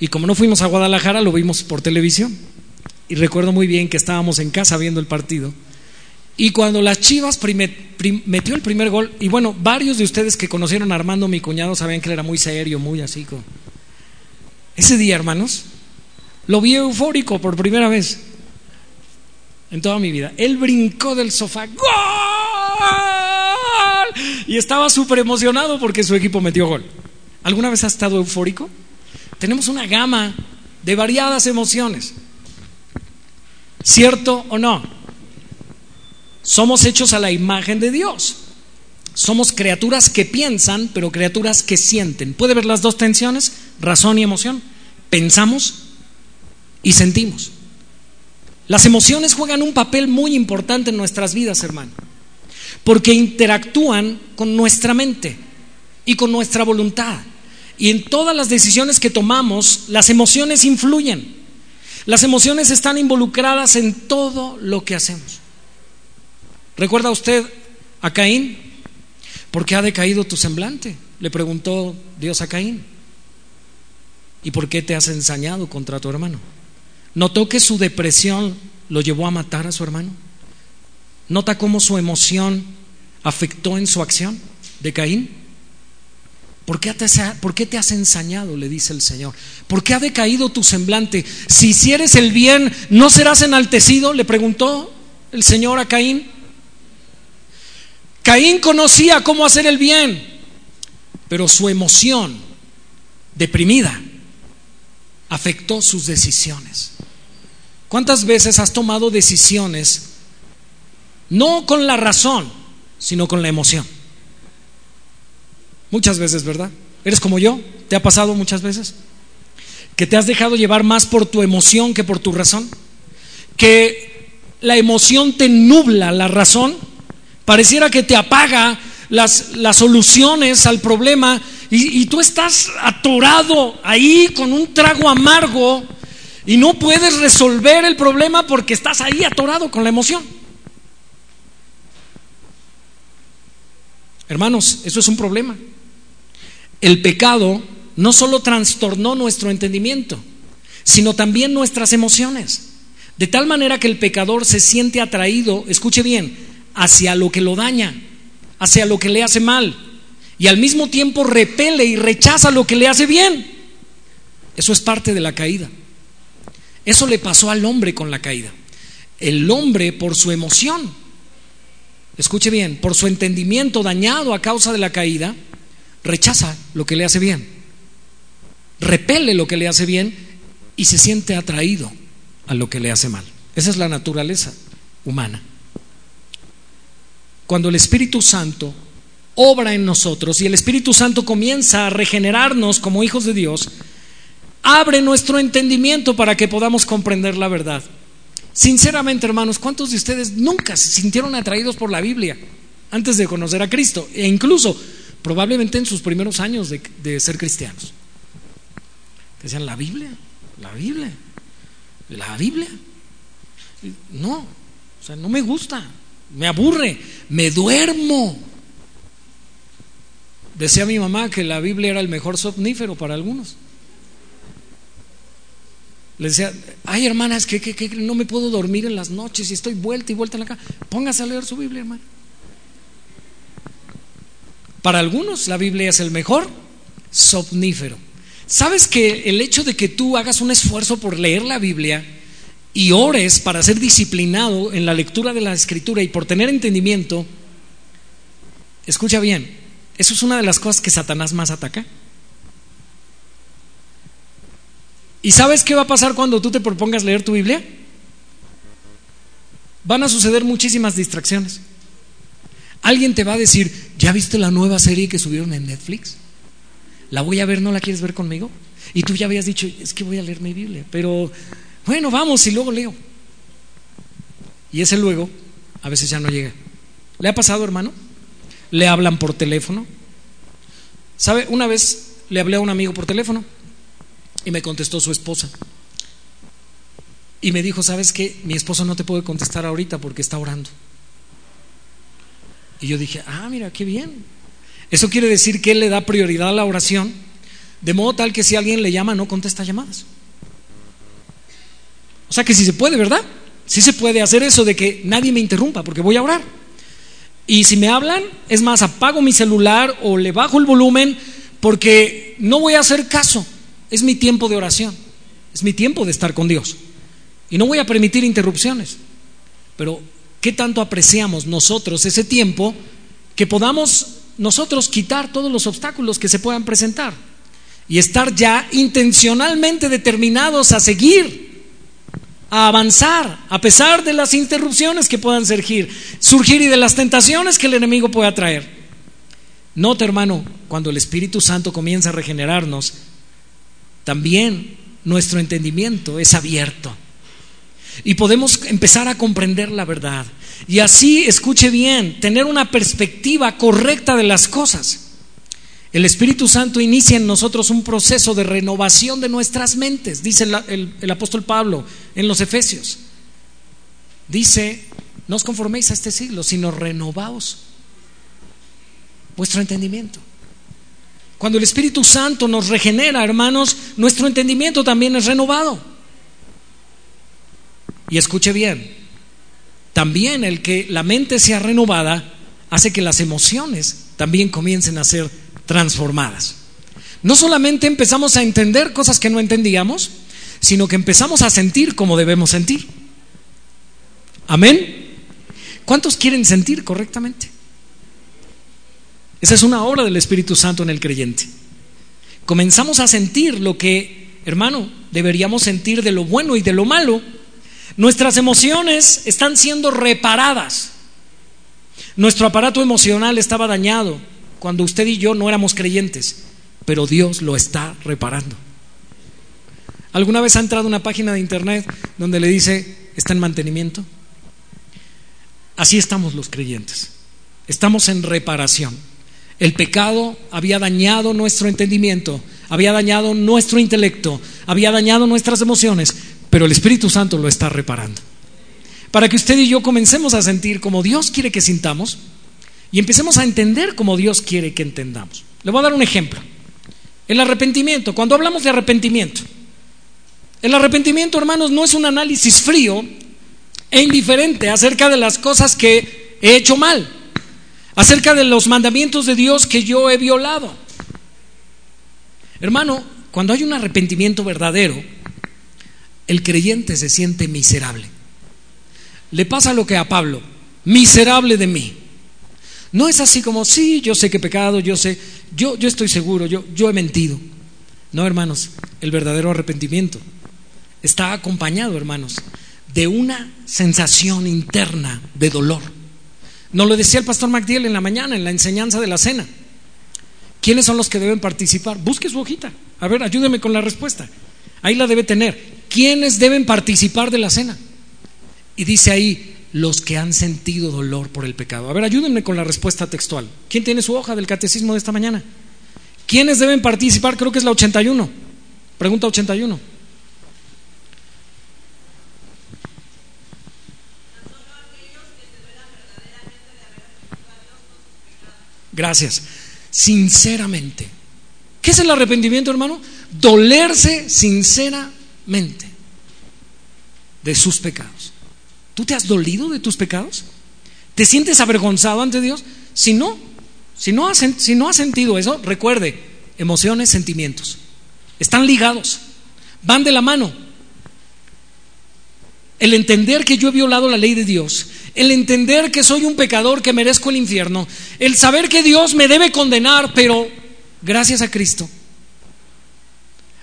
Y como no fuimos a Guadalajara, lo vimos por televisión. Y recuerdo muy bien que estábamos en casa viendo el partido. Y cuando las Chivas metió el primer gol, y bueno, varios de ustedes que conocieron a Armando, mi cuñado, sabían que él era muy serio, muy así. Ese día, hermanos, lo vi eufórico por primera vez en toda mi vida. Él brincó del sofá. ¡Gol! y estaba súper emocionado porque su equipo metió gol. ¿Alguna vez ha estado eufórico? Tenemos una gama de variadas emociones. ¿Cierto o no? Somos hechos a la imagen de Dios. Somos criaturas que piensan, pero criaturas que sienten. ¿Puede ver las dos tensiones? Razón y emoción. Pensamos y sentimos. Las emociones juegan un papel muy importante en nuestras vidas, hermano porque interactúan con nuestra mente y con nuestra voluntad. Y en todas las decisiones que tomamos, las emociones influyen. Las emociones están involucradas en todo lo que hacemos. ¿Recuerda usted a Caín? ¿Por qué ha decaído tu semblante? Le preguntó Dios a Caín. ¿Y por qué te has ensañado contra tu hermano? ¿Notó que su depresión lo llevó a matar a su hermano? ¿Nota cómo su emoción afectó en su acción de Caín? ¿Por qué, te, ¿Por qué te has ensañado? Le dice el Señor. ¿Por qué ha decaído tu semblante? Si hicieres el bien, ¿no serás enaltecido? Le preguntó el Señor a Caín. Caín conocía cómo hacer el bien, pero su emoción deprimida afectó sus decisiones. ¿Cuántas veces has tomado decisiones no con la razón, sino con la emoción. Muchas veces, ¿verdad? ¿Eres como yo? ¿Te ha pasado muchas veces? ¿Que te has dejado llevar más por tu emoción que por tu razón? que la emoción te nubla la razón, pareciera que te apaga las, las soluciones al problema y, y tú estás atorado ahí con un trago amargo y no puedes resolver el problema porque estás ahí atorado con la emoción. Hermanos, eso es un problema. El pecado no solo trastornó nuestro entendimiento, sino también nuestras emociones. De tal manera que el pecador se siente atraído, escuche bien, hacia lo que lo daña, hacia lo que le hace mal, y al mismo tiempo repele y rechaza lo que le hace bien. Eso es parte de la caída. Eso le pasó al hombre con la caída. El hombre por su emoción, escuche bien, por su entendimiento dañado a causa de la caída, rechaza lo que le hace bien, repele lo que le hace bien y se siente atraído a lo que le hace mal. Esa es la naturaleza humana. Cuando el Espíritu Santo obra en nosotros y el Espíritu Santo comienza a regenerarnos como hijos de Dios, abre nuestro entendimiento para que podamos comprender la verdad. Sinceramente, hermanos, ¿cuántos de ustedes nunca se sintieron atraídos por la Biblia antes de conocer a Cristo? E incluso, probablemente en sus primeros años de, ser cristianos. Decían, ¿la Biblia? ¿La Biblia? ¿La Biblia? No, o sea, no me gusta, me aburre, me duermo. Decía mi mamá que la Biblia era el mejor somnífero para algunos. Le decía, ay hermana, es que, que, no me puedo dormir en las noches y estoy vuelta y vuelta en la cama. Póngase a leer su Biblia, hermano. Para algunos la Biblia es el mejor somnífero. ¿Sabes que el hecho de que tú hagas un esfuerzo por leer la Biblia y ores para ser disciplinado en la lectura de la escritura y por tener entendimiento, escucha bien, eso es una de las cosas que Satanás más ataca. ¿Y sabes qué va a pasar cuando tú te propongas leer tu Biblia? Van a suceder muchísimas distracciones. Alguien te va a decir, ¿ya viste la nueva serie que subieron en Netflix? la voy a ver, ¿no la quieres ver conmigo? Y tú ya habías dicho, es que voy a leer mi Biblia, pero bueno, vamos y luego leo. Y ese luego a veces ya no llega. ¿Le ha pasado, hermano? Le hablan por teléfono. ¿Sabe? Una vez le hablé a un amigo por teléfono y me contestó su esposa. Y me dijo, ¿sabes qué? Mi esposo no te puede contestar ahorita porque está orando. Y yo dije, ah, mira, qué bien. Eso quiere decir que Él le da prioridad a la oración, de modo tal que si alguien le llama no contesta llamadas. O sea que si se puede, ¿verdad? Sí se puede hacer eso de que nadie me interrumpa porque voy a orar. Y si me hablan, es más, apago mi celular o le bajo el volumen porque no voy a hacer caso. Es mi tiempo de oración, es mi tiempo de estar con Dios. Y no voy a permitir interrupciones. Pero, ¿qué tanto apreciamos nosotros ese tiempo que podamos nosotros quitar todos los obstáculos que se puedan presentar y estar ya intencionalmente determinados a seguir, a avanzar, a pesar de las interrupciones que puedan surgir, surgir y de las tentaciones que el enemigo pueda traer. Note, hermano, cuando el Espíritu Santo comienza a regenerarnos, también nuestro entendimiento es abierto y podemos empezar a comprender la verdad. Y así, escuche bien, tener una perspectiva correcta de las cosas. El Espíritu Santo inicia en nosotros un proceso de renovación de nuestras mentes, dice el, apóstol Pablo en los Efesios. Dice, no os conforméis a este siglo, sino renovaos vuestro entendimiento. Cuando el Espíritu Santo nos regenera, hermanos, nuestro entendimiento también es renovado. Y escuche bien, también el que la mente sea renovada hace que las emociones también comiencen a ser transformadas. No solamente empezamos a entender cosas que no entendíamos, sino que empezamos a sentir como debemos sentir. Amén. ¿Cuántos quieren sentir correctamente? Esa es una obra del Espíritu Santo en el creyente. Comenzamos a sentir lo que, hermano, deberíamos sentir de lo bueno y de lo malo Nuestras emociones están siendo reparadas. Nuestro aparato emocional estaba dañado cuando usted y yo no éramos creyentes, pero Dios lo está reparando. ¿Alguna vez ha entrado una página de internet donde le dice está en mantenimiento? Así estamos los creyentes. Estamos en reparación. El pecado había dañado nuestro entendimiento, había dañado nuestro intelecto, había dañado nuestras emociones, pero el Espíritu Santo lo está reparando. Para que usted y yo comencemos a sentir como Dios quiere que sintamos y empecemos a entender como Dios quiere que entendamos. Le voy a dar un ejemplo. El arrepentimiento, cuando hablamos de arrepentimiento, el arrepentimiento, hermanos, no es un análisis frío e indiferente acerca de las cosas que he hecho mal, acerca de los mandamientos de Dios que yo he violado. Hermano, cuando hay un arrepentimiento verdadero, el creyente se siente miserable. Le pasa lo que a Pablo, miserable de mí. No es así como, sí, yo sé que he pecado, yo sé, yo, yo estoy seguro, yo, yo he mentido. No, hermanos, el verdadero arrepentimiento está acompañado, hermanos, de una sensación interna de dolor. Nos lo decía el pastor MacDiel en la mañana, en la enseñanza de la cena. ¿Quiénes son los que deben participar? Busque su hojita. A ver, ayúdeme con la respuesta. Ahí la debe tener. ¿Quiénes deben participar de la cena? Y dice ahí, los que han sentido dolor por el pecado. A ver, ayúdenme con la respuesta textual. ¿Quién tiene su hoja del catecismo de esta mañana? ¿Quiénes deben participar? Creo que es la 81. Pregunta 81. Gracias. Sinceramente. ¿Qué es el arrepentimiento, hermano? Dolerse sinceramente de sus pecados. ¿Tú te has dolido de tus pecados? ¿Te sientes avergonzado ante Dios? Si no, si no has, si no has sentido eso, recuerde, emociones, sentimientos. Están ligados, van de la mano. El entender que yo he violado la ley de Dios el entender que soy un pecador, que merezco el infierno, el saber que Dios me debe condenar, pero gracias a Cristo,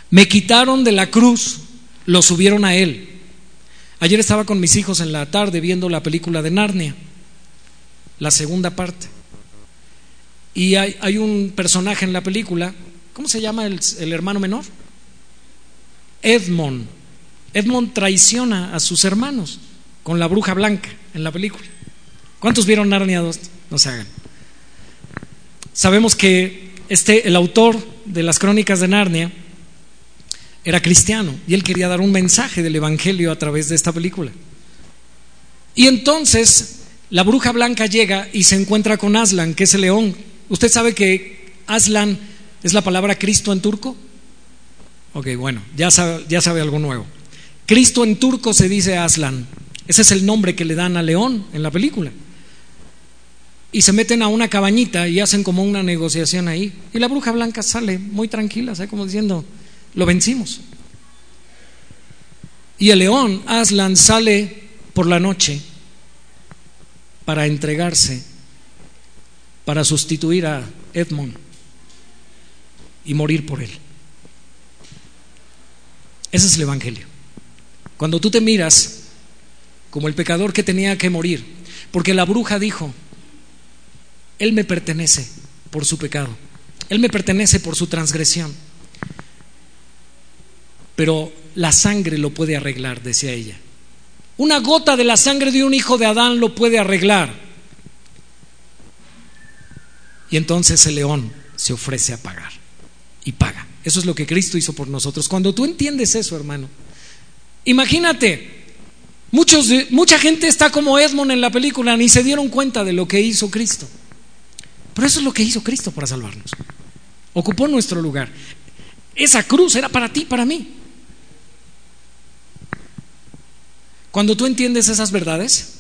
me quitaron de la cruz, lo subieron a Él. Ayer estaba con mis hijos en la tarde viendo la película de Narnia, la segunda parte. Y hay, un personaje en la película, ¿cómo se llama el, hermano menor? Edmond. Edmond traiciona a sus hermanos con la bruja blanca en la película. ¿Cuántos vieron Narnia 2? No se hagan. Sabemos que este, el autor de las crónicas de Narnia era cristiano y él quería dar un mensaje del Evangelio a través de esta película. Y entonces la bruja blanca llega y se encuentra con Aslan, que es el león. ¿Usted sabe que Aslan es la palabra Cristo en turco? Ok, bueno, ya sabe, ya sabe algo nuevo. Cristo en turco se dice Aslan. Ese es el nombre que le dan a León en la película. Y se meten a una cabañita y hacen como una negociación ahí. Y la bruja blanca sale muy tranquila, ¿sabe? como diciendo, lo vencimos. Y el león, Aslan, sale por la noche para entregarse, para sustituir a Edmond y morir por él. Ese es el Evangelio. Cuando tú te miras como el pecador que tenía que morir, porque la bruja dijo, Él me pertenece por su pecado, Él me pertenece por su transgresión, pero la sangre lo puede arreglar, decía ella. Una gota de la sangre de un hijo de Adán lo puede arreglar. Y entonces el león se ofrece a pagar y paga. Eso es lo que Cristo hizo por nosotros. Cuando tú entiendes eso, hermano, imagínate, mucha gente está como Edmond en la película, ni se dieron cuenta de lo que hizo Cristo. Pero eso es lo que hizo Cristo para salvarnos. Ocupó nuestro lugar. Esa cruz era para ti, para mí. Cuando tú entiendes esas verdades,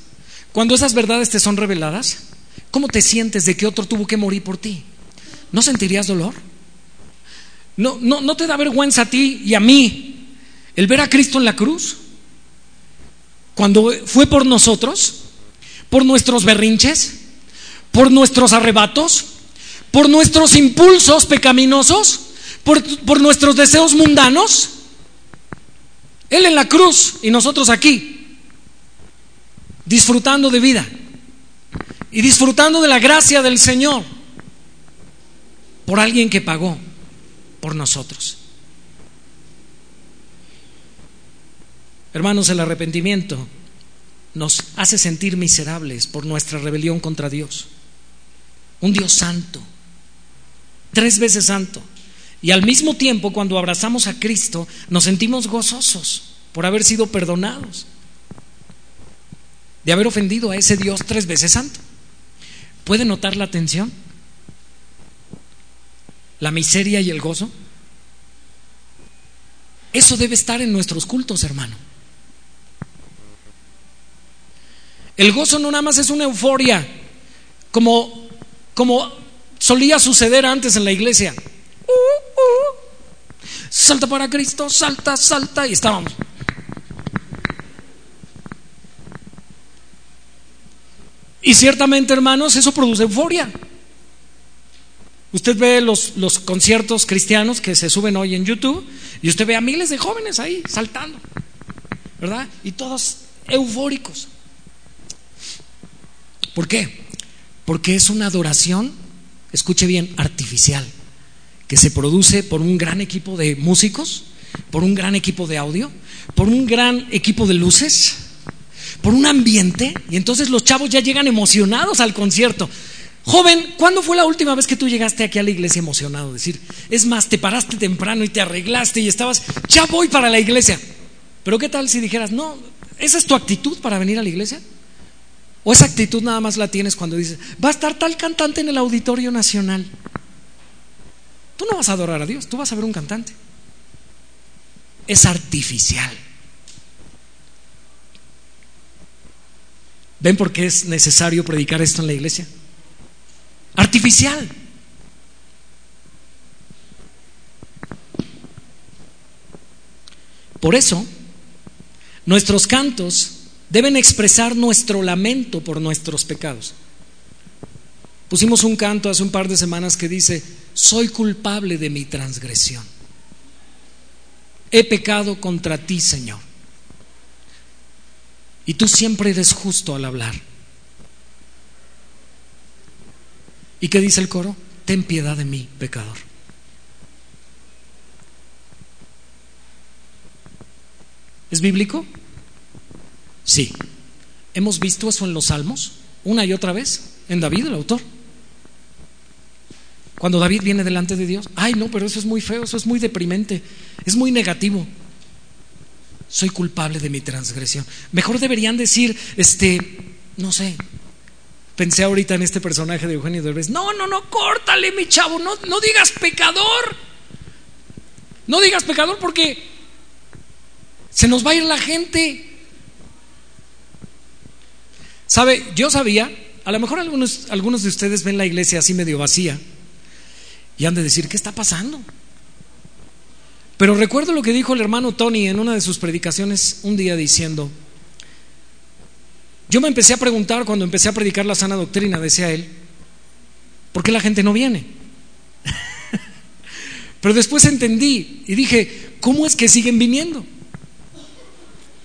cuando esas verdades te son reveladas, ¿cómo te sientes de que otro tuvo que morir por ti? ¿No sentirías dolor? ¿No, no, no te da vergüenza a ti y a mí el ver a Cristo en la cruz? cuando fue por nosotros, por nuestros berrinches, por nuestros arrebatos, por nuestros impulsos pecaminosos, por, nuestros deseos mundanos. Él en la cruz y nosotros aquí, disfrutando de vida y disfrutando de la gracia del Señor por alguien que pagó por nosotros. Hermanos, el arrepentimiento nos hace sentir miserables por nuestra rebelión contra Dios. Un Dios santo, tres veces santo. Y al mismo tiempo, cuando abrazamos a Cristo, nos sentimos gozosos por haber sido perdonados, de haber ofendido a ese Dios tres veces santo. ¿Puede notar la tensión? ¿La miseria y el gozo? Eso debe estar en nuestros cultos, hermano. El gozo no nada más es una euforia, como, como solía suceder antes en la iglesia. Uh, uh. salta para Cristo, salta, salta, y estábamos. Y ciertamente, hermanos, eso produce euforia. Usted ve los, los, conciertos cristianos que se suben hoy en YouTube y usted ve a miles de jóvenes ahí saltando, ¿verdad? Y todos eufóricos. ¿Por qué? Porque es una adoración, escuche bien, artificial, que se produce por un gran equipo de músicos, por un gran equipo de audio, por un gran equipo de luces, por un ambiente, y entonces los chavos ya llegan emocionados al concierto. Joven, ¿cuándo fue la última vez que tú llegaste aquí a la iglesia emocionado? Decir, es más, te paraste temprano y te arreglaste y estabas, ya voy para la iglesia. Pero ¿qué tal si dijeras, no, esa es tu actitud para venir a la iglesia? O esa actitud nada más la tienes cuando dices, va a estar tal cantante en el Auditorio Nacional. Tú no vas a adorar a Dios, tú vas a ver un cantante. Es artificial. ¿Ven por qué es necesario predicar esto en la iglesia? Artificial. Por eso, nuestros cantos deben expresar nuestro lamento por nuestros pecados. Pusimos un canto hace un par de semanas que dice, soy culpable de mi transgresión. He pecado contra ti, Señor. Y tú siempre eres justo al hablar. ¿Y qué dice el coro? Ten piedad de mí, pecador. ¿Es bíblico? Sí. ¿Hemos visto eso en los salmos? Una y otra vez, en David, el autor. Cuando David viene delante de Dios, ay no, pero eso es muy feo, eso es muy deprimente, es muy negativo. Soy culpable de mi transgresión. Mejor deberían decir, este, no sé, pensé ahorita en este personaje de Eugenio Derbez, no, no, no, córtale mi chavo, no, no digas pecador. No digas pecador porque se nos va a ir la gente. Sabe, yo sabía, a lo mejor algunos, algunos de ustedes ven la iglesia así medio vacía y han de decir, ¿qué está pasando? Pero recuerdo lo que dijo el hermano Tony en una de sus predicaciones un día diciendo, yo me empecé a preguntar cuando empecé a predicar la sana doctrina, decía él, ¿por qué la gente no viene? Pero después entendí y dije, ¿cómo es que siguen viniendo?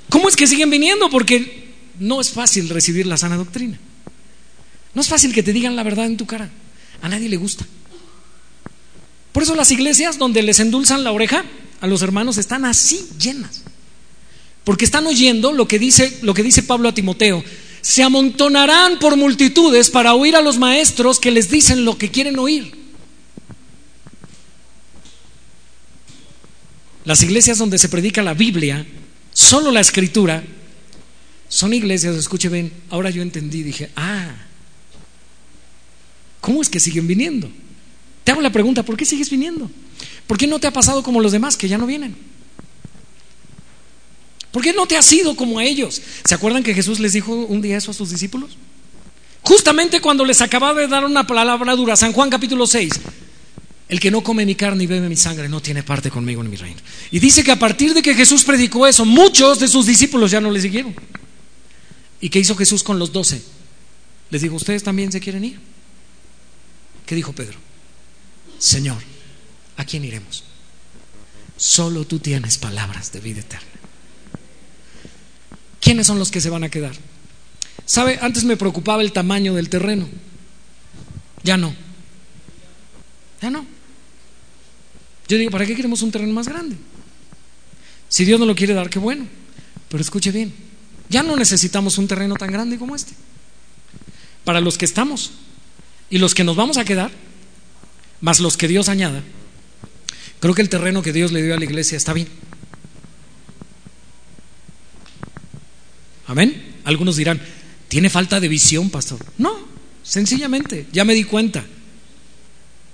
¿Cómo es que siguen viniendo? Porque no es fácil recibir la sana doctrina. No es fácil que te digan la verdad en tu cara. A nadie le gusta. Por eso las iglesias donde les endulzan la oreja a los hermanos están así llenas. Porque están oyendo lo que dice, lo que dice Pablo a Timoteo. Se amontonarán por multitudes para oír a los maestros que les dicen lo que quieren oír. Las iglesias donde se predica la Biblia, solo la escritura, son iglesias, escuche bien, ahora yo entendí, dije, ah, ¿cómo es que siguen viniendo? Te hago la pregunta, ¿por qué sigues viniendo? ¿Por qué no te ha pasado como los demás que ya no vienen? ¿Por qué no te has ido como a ellos? ¿Se acuerdan que Jesús les dijo un día eso a sus discípulos? Justamente cuando les acababa de dar una palabra dura, San Juan capítulo 6, el que no come mi carne y bebe mi sangre no tiene parte conmigo en mi reino. Y dice que a partir de que Jesús predicó eso, muchos de sus discípulos ya no le siguieron. ¿Y qué hizo Jesús con los doce? Les dijo, ¿ustedes también se quieren ir? ¿Qué dijo Pedro? Señor, ¿a quién iremos? Solo tú tienes palabras de vida eterna. ¿Quiénes son los que se van a quedar? ¿Sabe? Antes me preocupaba el tamaño del terreno. Ya no. Ya no. Yo digo, ¿para qué queremos un terreno más grande? Si Dios no lo quiere dar, qué bueno. Pero escuche bien, ya no necesitamos un terreno tan grande como este. Para los que estamos y los que nos vamos a quedar, más los que Dios añada, creo que el terreno que Dios le dio a la iglesia está bien. Amén. Algunos dirán, ¿tiene falta de visión, pastor? No, sencillamente, ya me di cuenta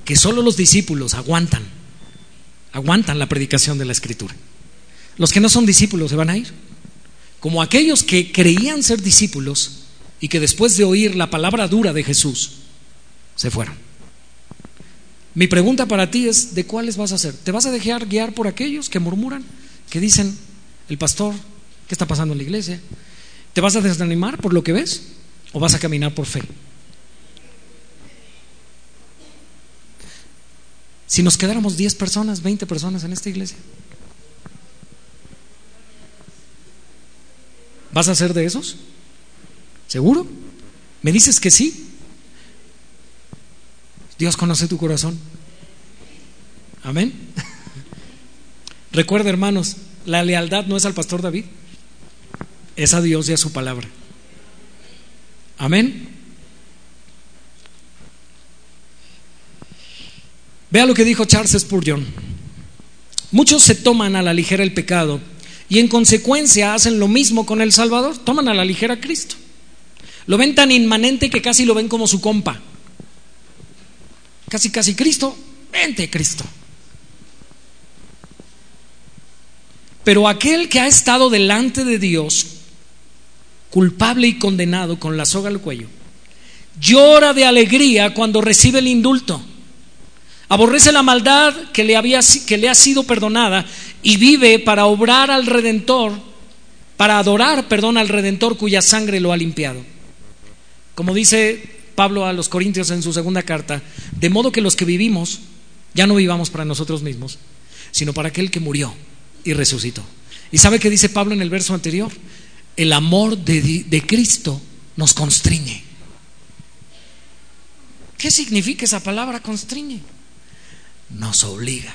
que solo los discípulos aguantan, aguantan la predicación de la escritura. Los que no son discípulos se van a ir. Como aquellos que creían ser discípulos y que después de oír la palabra dura de Jesús, se fueron. Mi pregunta para ti es, ¿de cuáles vas a hacer? ¿Te vas a dejar guiar por aquellos que murmuran, que dicen, el pastor, ¿qué está pasando en la iglesia? ¿Te vas a desanimar por lo que ves o vas a caminar por fe? Si nos quedáramos 10 personas, 20 personas en esta iglesia, ¿vas a ser de esos? ¿Seguro? ¿Me dices que sí? Dios conoce tu corazón. Amén. Recuerda, hermanos, la lealtad no es al pastor David, es a Dios y a su palabra. Amén. Vea lo que dijo Charles Spurgeon. Muchos se toman a la ligera el pecado y en consecuencia hacen lo mismo con el Salvador, toman a la ligera a Cristo. Lo ven tan inmanente que casi lo ven como su compa. Casi, casi Cristo, vente Cristo. Pero aquel que ha estado delante de Dios, culpable y condenado con la soga al cuello, llora de alegría cuando recibe el indulto. Aborrece la maldad que le, había, que le ha sido perdonada y vive para obrar al Redentor, para adorar, perdón, al Redentor cuya sangre lo ha limpiado. Como dice Pablo a los Corintios en su segunda carta, de modo que los que vivimos ya no vivamos para nosotros mismos, sino para aquel que murió y resucitó. ¿Y sabe qué dice Pablo en el verso anterior? El amor de, de Cristo nos constriñe. ¿Qué significa esa palabra constriñe? Nos obliga.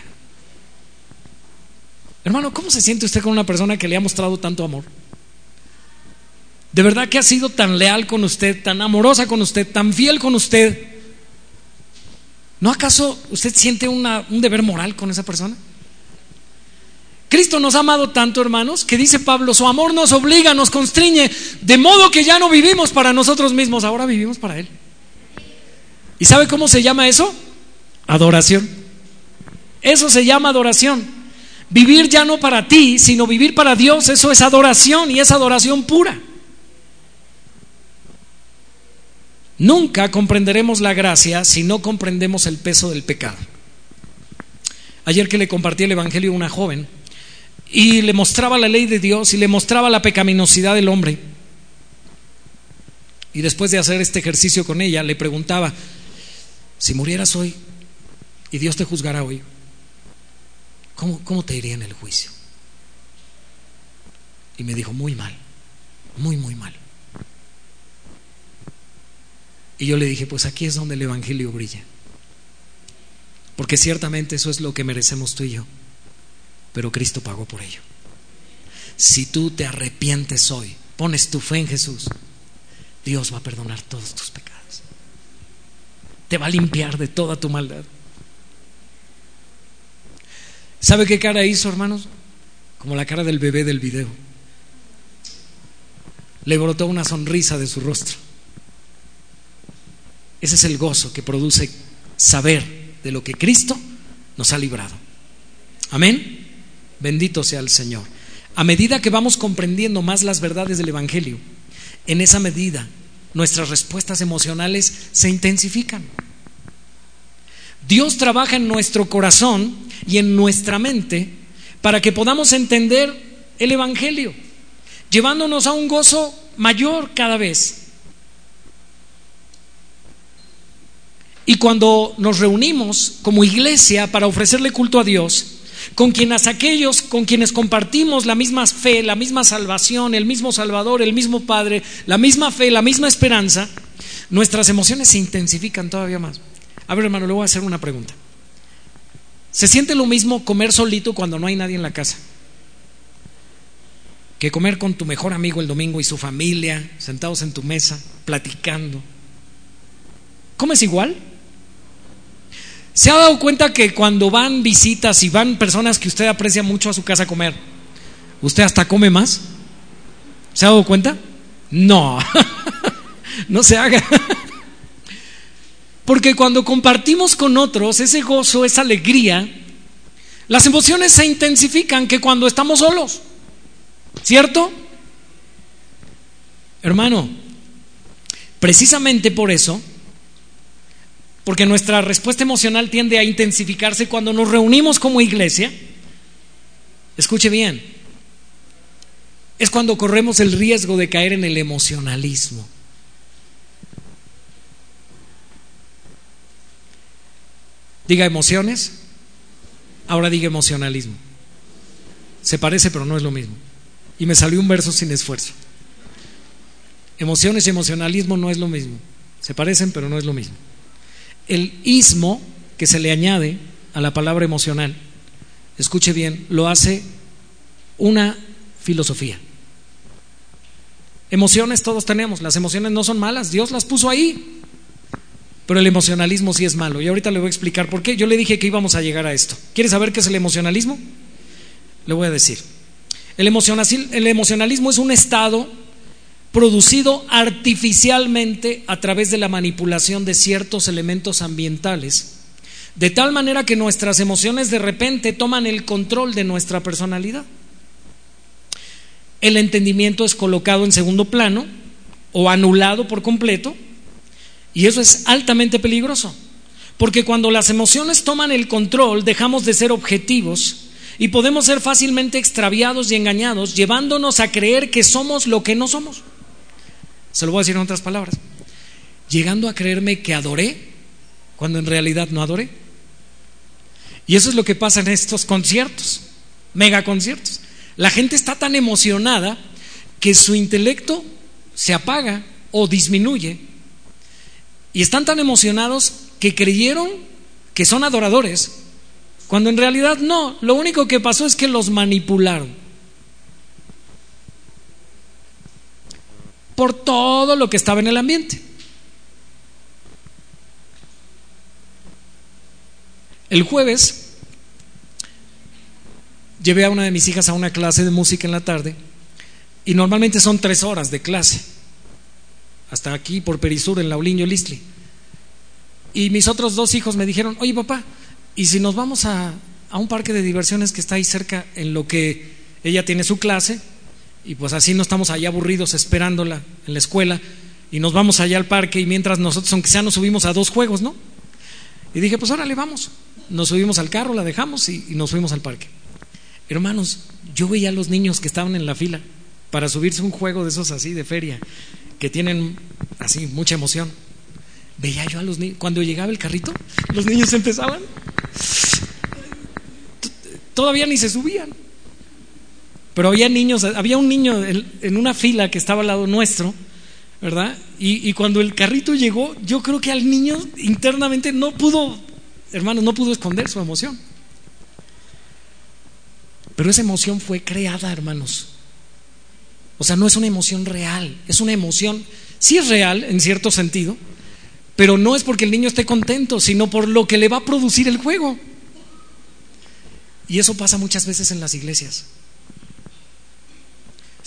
Hermano, ¿cómo se siente usted con una persona que le ha mostrado tanto amor? De verdad que ha sido tan leal con usted, tan amorosa con usted, tan fiel con usted. ¿No acaso usted siente un deber moral con esa persona? Cristo nos ha amado tanto, hermanos, que dice Pablo, su amor nos obliga, nos constriñe, de modo que ya no vivimos para nosotros mismos, ahora vivimos para Él. ¿Y sabe cómo se llama eso? Adoración. Eso se llama adoración. Vivir ya no para ti, sino vivir para Dios, eso es adoración y es adoración pura. Nunca comprenderemos la gracia si no comprendemos el peso del pecado. Ayer que le compartí el Evangelio a una joven y le mostraba la ley de Dios y le mostraba la pecaminosidad del hombre. Y después de hacer este ejercicio con ella, le preguntaba, si murieras hoy y Dios te juzgara hoy, ¿cómo, cómo te iría en el juicio? Y me dijo, muy mal, muy, muy mal. Y yo le dije, pues aquí es donde el Evangelio brilla. Porque ciertamente eso es lo que merecemos tú y yo. Pero Cristo pagó por ello. Si tú te arrepientes hoy, pones tu fe en Jesús, Dios va a perdonar todos tus pecados. Te va a limpiar de toda tu maldad. ¿Sabe qué cara hizo, hermanos? Como la cara del bebé del video. Le brotó una sonrisa de su rostro. Ese es el gozo que produce saber de lo que Cristo nos ha librado. Amén. Bendito sea el Señor. A medida que vamos comprendiendo más las verdades del Evangelio, en esa medida nuestras respuestas emocionales se intensifican. Dios trabaja en nuestro corazón y en nuestra mente para que podamos entender el Evangelio, llevándonos a un gozo mayor cada vez. Y cuando nos reunimos como iglesia para ofrecerle culto a Dios, con quienes aquellos con quienes compartimos la misma fe, la misma salvación, el mismo Salvador, el mismo Padre, la misma fe, la misma esperanza, nuestras emociones se intensifican todavía más. A ver, hermano, le voy a hacer una pregunta. ¿Se siente lo mismo comer solito cuando no hay nadie en la casa? que comer con tu mejor amigo el domingo y su familia, sentados en tu mesa, platicando. ¿Comes igual? ¿Se ha dado cuenta que cuando van visitas y van personas que usted aprecia mucho a su casa a comer, usted hasta come más? ¿Se ha dado cuenta? No, no se haga. Porque cuando compartimos con otros ese gozo, esa alegría, las emociones se intensifican que cuando estamos solos. ¿Cierto? Hermano, precisamente por eso, porque nuestra respuesta emocional tiende a intensificarse cuando nos reunimos como iglesia, escuche bien, es cuando corremos el riesgo de caer en el emocionalismo. Diga emociones, ahora diga emocionalismo. Se parece, pero no es lo mismo y me salió un verso sin esfuerzo. Emociones y emocionalismo no es lo mismo. Se parecen, pero no es lo mismo. El ismo que se le añade a la palabra emocional, escuche bien, lo hace una filosofía. Emociones todos tenemos, las emociones no son malas, Dios las puso ahí. Pero el emocionalismo sí es malo. Y ahorita le voy a explicar por qué. Yo le dije que íbamos a llegar a esto. ¿Quiere saber qué es el emocionalismo? Le voy a decir. El, emocionalismo es un estado producido artificialmente a través de la manipulación de ciertos elementos ambientales, de tal manera que nuestras emociones de repente toman el control de nuestra personalidad. El entendimiento es colocado en segundo plano o anulado por completo, y eso es altamente peligroso, porque cuando las emociones toman el control dejamos de ser objetivos y podemos ser fácilmente extraviados y engañados, llevándonos a creer que somos lo que no somos. Se lo voy a decir en otras palabras. Llegando a creerme que adoré cuando en realidad no adoré. Y eso es lo que pasa en estos conciertos, mega conciertos. La gente está tan emocionada que su intelecto se apaga o disminuye. Y están tan emocionados que creyeron que son adoradores cuando en realidad no, lo único que pasó es que los manipularon. Por todo lo que estaba en el ambiente. El jueves llevé a una de mis hijas a una clase de música en la tarde y normalmente son tres horas de clase, hasta aquí por Perisur, en Lauliño, Listli. Y mis otros dos hijos me dijeron, oye papá, y si nos vamos a, un parque de diversiones que está ahí cerca, en lo que ella tiene su clase, y pues así no estamos allá aburridos esperándola en la escuela, y nos vamos allá al parque, y mientras nosotros, aunque sea, nos subimos a dos juegos, ¿no? Y dije, pues órale, vamos. Nos subimos al carro, la dejamos y, nos fuimos al parque. Hermanos, yo veía a los niños que estaban en la fila para subirse un juego de esos así de feria, que tienen así mucha emoción. Veía yo a los niños, cuando llegaba el carrito, los niños empezaban Todavía ni se subían. Pero había niños, había un niño en una fila que estaba al lado nuestro, ¿verdad? Y, cuando el carrito llegó, yo creo que al niño internamente no pudo, hermanos, no pudo esconder su emoción. Pero esa emoción fue creada, hermanos. O sea, no es una emoción real, es una emoción, sí es real en cierto sentido, pero no es porque el niño esté contento, sino por lo que le va a producir el juego. Y eso pasa muchas veces en las iglesias.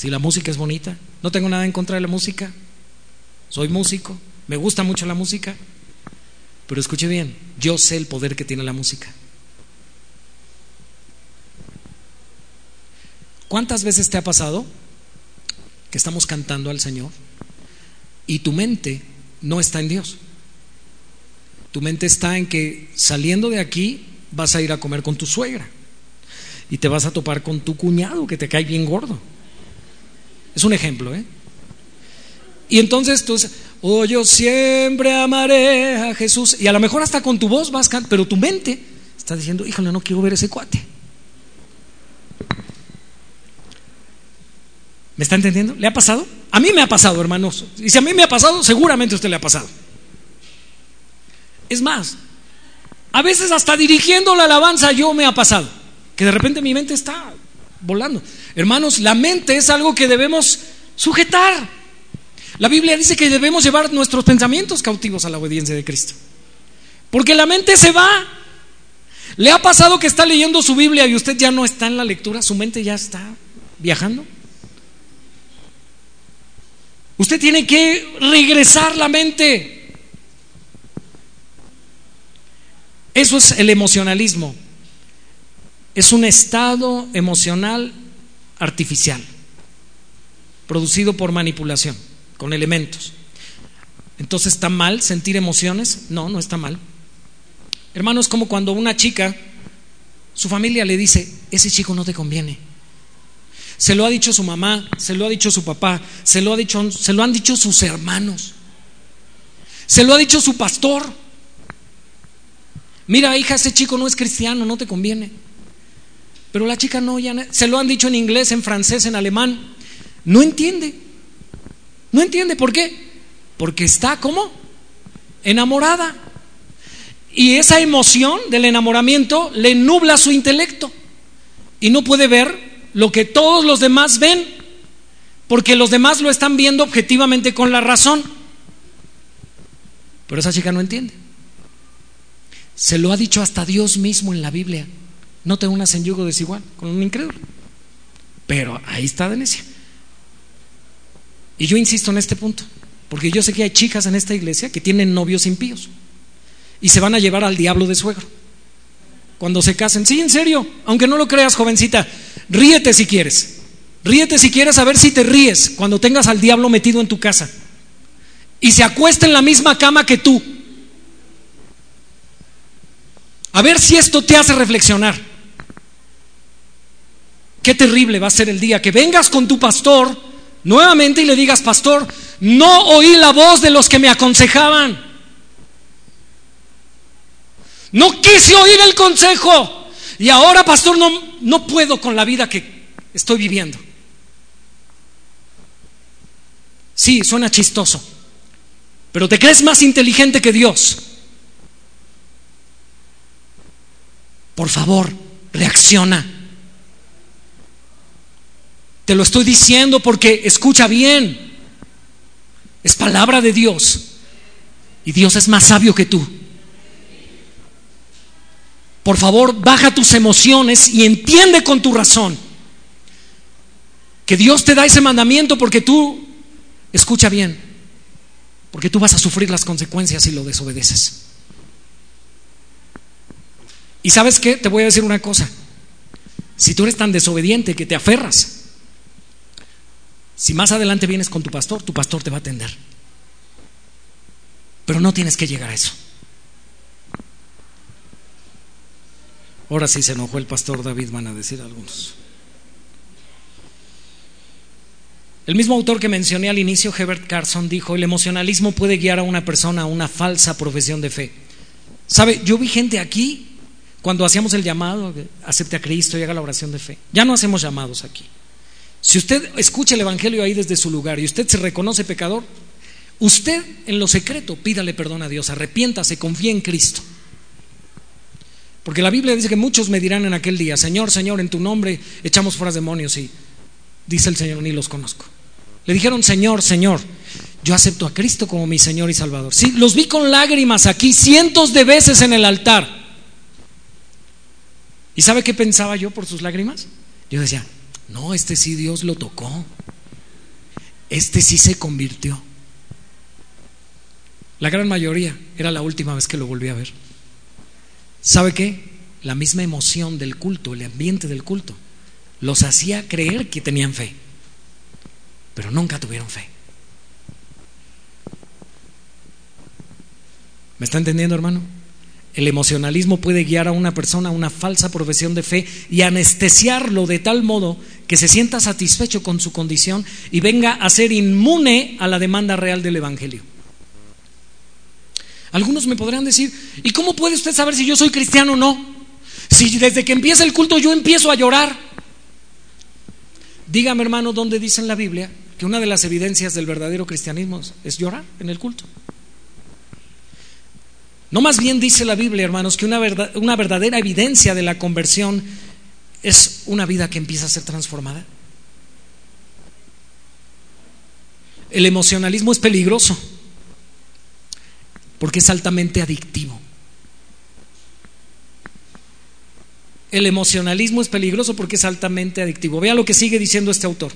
Si la música es bonita, no tengo nada en contra de la música, soy músico, me gusta mucho la música, pero escuche bien, yo sé el poder que tiene la música. ¿Cuántas veces te ha pasado que estamos cantando al Señor y tu mente no está en Dios? Tu mente está en que saliendo de aquí vas a ir a comer con tu suegra y te vas a topar con tu cuñado que te cae bien gordo. Es un ejemplo, ¿eh? Y entonces tú oh, yo siempre amaré a Jesús. Y a lo mejor hasta con tu voz vas cantando, pero tu mente está diciendo, híjole, no quiero ver ese cuate. ¿Me está entendiendo? ¿Le ha pasado? A mí me ha pasado, hermanos. Y si a mí me ha pasado, seguramente a usted le ha pasado. Es más, a veces hasta dirigiendo la alabanza yo me ha pasado, que de repente mi mente está volando. Hermanos, la mente es algo que debemos sujetar. La Biblia dice que debemos llevar nuestros pensamientos cautivos a la obediencia de Cristo. Porque la mente se va. ¿Le ha pasado que está leyendo su Biblia y usted ya no está en la lectura? Su mente ya está viajando. Usted tiene que regresar la mente. Eso es el emocionalismo. Es un estado emocional artificial, producido por manipulación, con elementos. Entonces, ¿está mal sentir emociones? No, no está mal. Hermano, es como cuando una chica, su familia le dice, ese chico no te conviene. Se lo ha dicho su mamá, se lo ha dicho su papá, se lo, ha dicho, se lo han dicho sus hermanos, se lo ha dicho su pastor. Mira, hija, ese chico no es cristiano, no te conviene. Pero la chica no, ya se lo han dicho en inglés, en francés, en alemán. No entiende. No entiende. ¿Por qué? Porque está como enamorada. Y esa emoción del enamoramiento le nubla su intelecto. Y no puede ver lo que todos los demás ven. Porque los demás lo están viendo objetivamente con la razón. Pero esa chica no entiende. Se lo ha dicho hasta Dios mismo en la Biblia. No te unas en yugo desigual con un incrédulo. Pero ahí está de Y yo insisto en este punto, porque yo sé que hay chicas en esta iglesia que tienen novios impíos y se van a llevar al diablo de suegro. Cuando se casen, sí, en serio, aunque no lo creas, jovencita, ríete si quieres. Ríete si quieres a ver si te ríes cuando tengas al diablo metido en tu casa y se acuesta en la misma cama que tú. A ver si esto te hace reflexionar. Qué terrible va a ser el día que vengas con tu pastor nuevamente y le digas, pastor, no oí la voz de los que me aconsejaban. No quise oír el consejo. Y ahora, pastor, no, no puedo con la vida que estoy viviendo. Sí, suena chistoso. Pero te crees más inteligente que Dios. Por favor, reacciona. Te lo estoy diciendo porque escucha bien. Es palabra de Dios. Y Dios es más sabio que tú. Por favor, baja tus emociones y entiende con tu razón que Dios te da ese mandamiento porque tú, escucha bien, porque tú vas a sufrir las consecuencias si lo desobedeces. Y sabes qué, te voy a decir una cosa, si tú eres tan desobediente que te aferras si más adelante vienes con tu pastor, tu pastor te va a atender. Pero no tienes que llegar a eso. Ahora sí se enojó el pastor David, van a decir algunos. El mismo autor que mencioné al inicio, Hebert Carson, dijo, el emocionalismo puede guiar a una persona a una falsa profesión de fe. ¿Sabe? Yo vi gente aquí cuando hacíamos el llamado, acepte a Cristo y haga la oración de fe. Ya no hacemos llamados aquí. Si usted escucha el Evangelio ahí desde su lugar y usted se reconoce pecador, usted en lo secreto pídale perdón a Dios, arrepiéntase, confíe en Cristo. Porque la Biblia dice que muchos me dirán en aquel día, Señor, Señor, en tu nombre echamos fuera demonios y dice el Señor, ni los conozco. Le dijeron, Señor, Señor, yo acepto a Cristo como mi Señor y Salvador. Sí, los vi con lágrimas aquí cientos de veces en el altar. ¿Y sabe qué pensaba yo por sus lágrimas? Yo decía, no, este sí Dios lo tocó. Este sí se convirtió. La gran mayoría era la última vez que lo volví a ver. ¿Sabe qué? La misma emoción del culto, el ambiente del culto, los hacía creer que tenían fe, pero nunca tuvieron fe. ¿Me está entendiendo, hermano? El emocionalismo puede guiar a una persona a una falsa profesión de fe y anestesiarlo de tal modo que se sienta satisfecho con su condición y venga a ser inmune a la demanda real del Evangelio. Algunos me podrán decir, ¿y cómo puede usted saber si yo soy cristiano o no? Si desde que empieza el culto yo empiezo a llorar. Dígame hermano, ¿dónde dice en la Biblia que una de las evidencias del verdadero cristianismo es llorar en el culto? No más bien dice la Biblia, hermanos, que una, verdadera evidencia de la conversión es una vida que empieza a ser transformada. El emocionalismo es peligroso porque es altamente adictivo. El emocionalismo es peligroso porque es altamente adictivo. Vea lo que sigue diciendo este autor.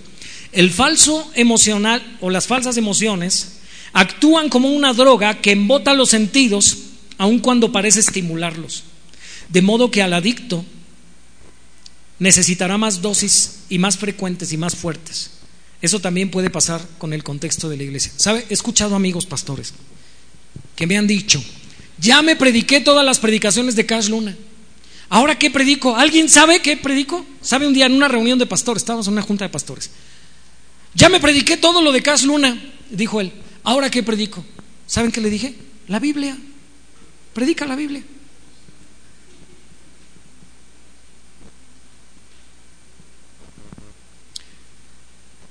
El falso emocional o las falsas emociones actúan como una droga que embota los sentidos aun cuando parece estimularlos. De modo que al adicto necesitará más dosis y más frecuentes y más fuertes. Eso también puede pasar con el contexto de la iglesia. ¿Sabe? He escuchado amigos pastores que me han dicho, ya me prediqué todas las predicaciones de Cash Luna. ¿Ahora qué predico? ¿Alguien sabe qué predico? ¿Sabe un día en una reunión de pastores? Estábamos en una junta de pastores. Ya me prediqué todo lo de Cash Luna, dijo él. ¿Ahora qué predico? ¿Saben qué le dije? La Biblia. Predica la Biblia.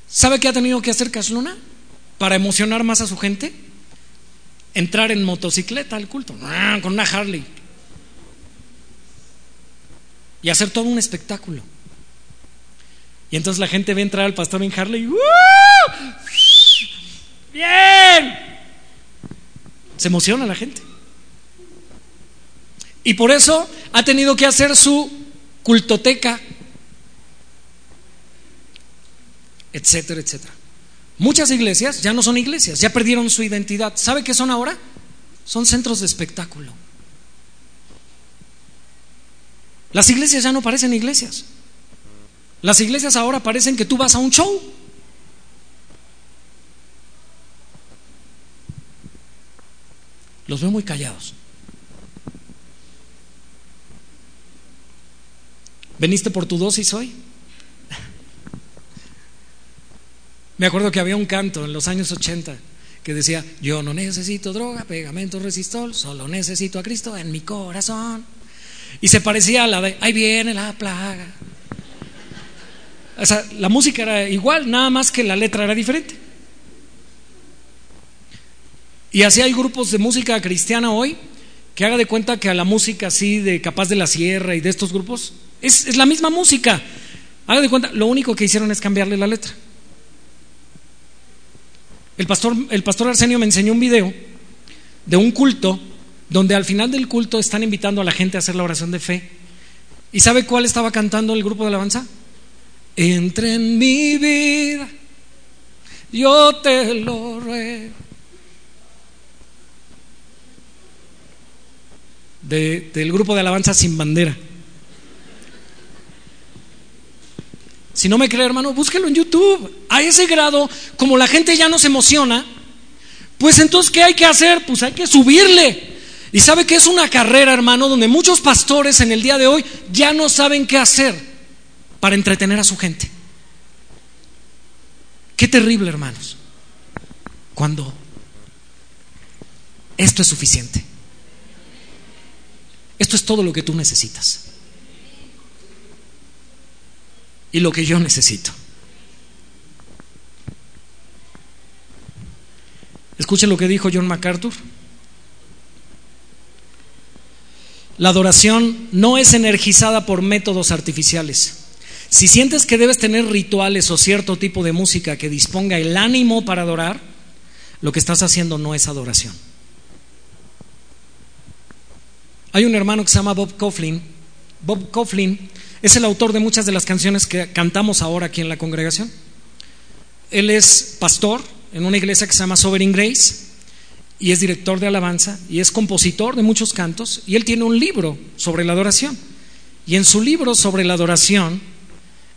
¿Sabe qué ha tenido que hacer Casluna para emocionar más a su gente? Entrar en motocicleta al culto, con una Harley. Y hacer todo un espectáculo. Y entonces la gente ve entrar al pastor en Harley. ¡Bien! Se emociona la gente. Y por eso ha tenido que hacer su cultoteca etcétera, etcétera. Muchas iglesias ya no son iglesias, ya perdieron su identidad. ¿Sabe qué son ahora? Son centros de espectáculo. Las iglesias ya no parecen iglesias. Las iglesias ahora parecen que tú vas a un show. Los veo muy callados. ¿Veniste por tu dosis hoy? Me acuerdo que había un canto en los años 80 que decía, yo no necesito droga, pegamento resistol, solo necesito a Cristo en mi corazón. Y se parecía a la de, ahí viene la plaga. O sea, la música era igual, nada más que la letra era diferente. Y así hay grupos de música cristiana hoy que haga de cuenta que a la música así de Capaz de la Sierra y de estos grupos es, es la misma música. Haga de cuenta, lo único que hicieron es cambiarle la letra. El pastor, el pastor Arsenio me enseñó un video de un culto donde al final del culto están invitando a la gente a hacer la oración de fe. ¿Y sabe cuál estaba cantando el grupo de alabanza? Entre en mi vida, yo te lo ruego. del grupo de alabanza sin bandera. Si no me cree, hermano, búsquelo en YouTube. A ese grado, como la gente ya no se emociona, pues entonces, ¿qué hay que hacer? Pues hay que subirle. Y sabe que es una carrera, hermano, donde muchos pastores en el día de hoy ya no saben qué hacer para entretener a su gente. Qué terrible, hermanos, cuando esto es suficiente. Esto es todo lo que tú necesitas. Y lo que yo necesito. Escuchen lo que dijo John MacArthur. La adoración no es energizada por métodos artificiales. Si sientes que debes tener rituales o cierto tipo de música que disponga el ánimo para adorar, lo que estás haciendo no es adoración. Hay un hermano que se llama Bob Coughlin. Bob Coughlin es el autor de muchas de las canciones que cantamos ahora aquí en la congregación. Él es pastor en una iglesia que se llama Sovereign Grace y es director de alabanza y es compositor de muchos cantos y él tiene un libro sobre la adoración. Y en su libro sobre la adoración,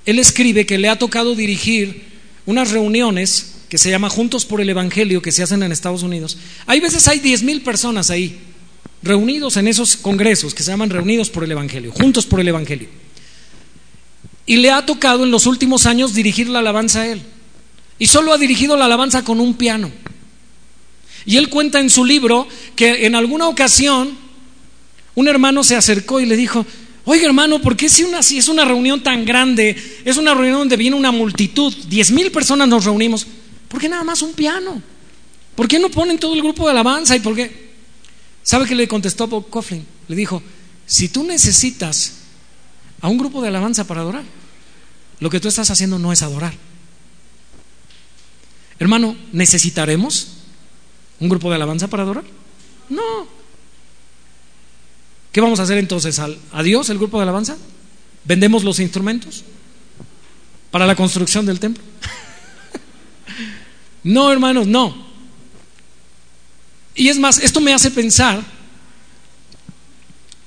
él escribe que le ha tocado dirigir unas reuniones que se llama Juntos por el Evangelio que se hacen en Estados Unidos. Hay veces hay diez mil personas ahí reunidos en esos congresos que se llaman Reunidos por el Evangelio, Juntos por el Evangelio. Y le ha tocado en los últimos años dirigir la alabanza a él. Y solo ha dirigido la alabanza con un piano. Y él cuenta en su libro que en alguna ocasión un hermano se acercó y le dijo, oiga hermano, ¿por qué si, es una reunión tan grande, es una reunión donde viene una multitud, diez mil personas nos reunimos, ¿por qué nada más un piano? ¿Por qué no ponen todo el grupo de alabanza? ¿Y por qué? ¿Sabe qué le contestó Bob Coughlin? Le dijo, si tú necesitas a un grupo de alabanza para adorar. Lo que tú estás haciendo no es adorar. Hermano, ¿necesitaremos un grupo de alabanza para adorar? No. ¿Qué vamos a hacer entonces? ¿A Dios el grupo de alabanza? ¿Vendemos los instrumentos para la construcción del templo? no, hermanos, no. Y es más, esto me hace pensar,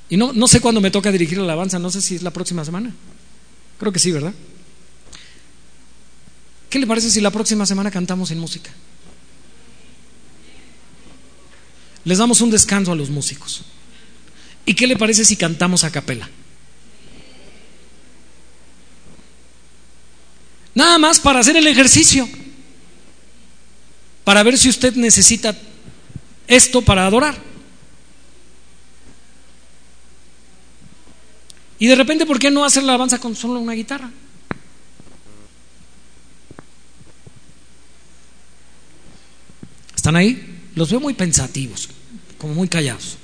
y no, no sé cuándo me toca dirigir la alabanza, no sé si es la próxima semana. Creo que sí, ¿verdad? ¿Qué le parece si la próxima semana cantamos en música? Les damos un descanso a los músicos. ¿Y qué le parece si cantamos a capela? Nada más para hacer el ejercicio, para ver si usted necesita esto para adorar. Y de repente, ¿por qué no hacer la alabanza con solo una guitarra? ¿Están ahí? Los veo muy pensativos, como muy callados.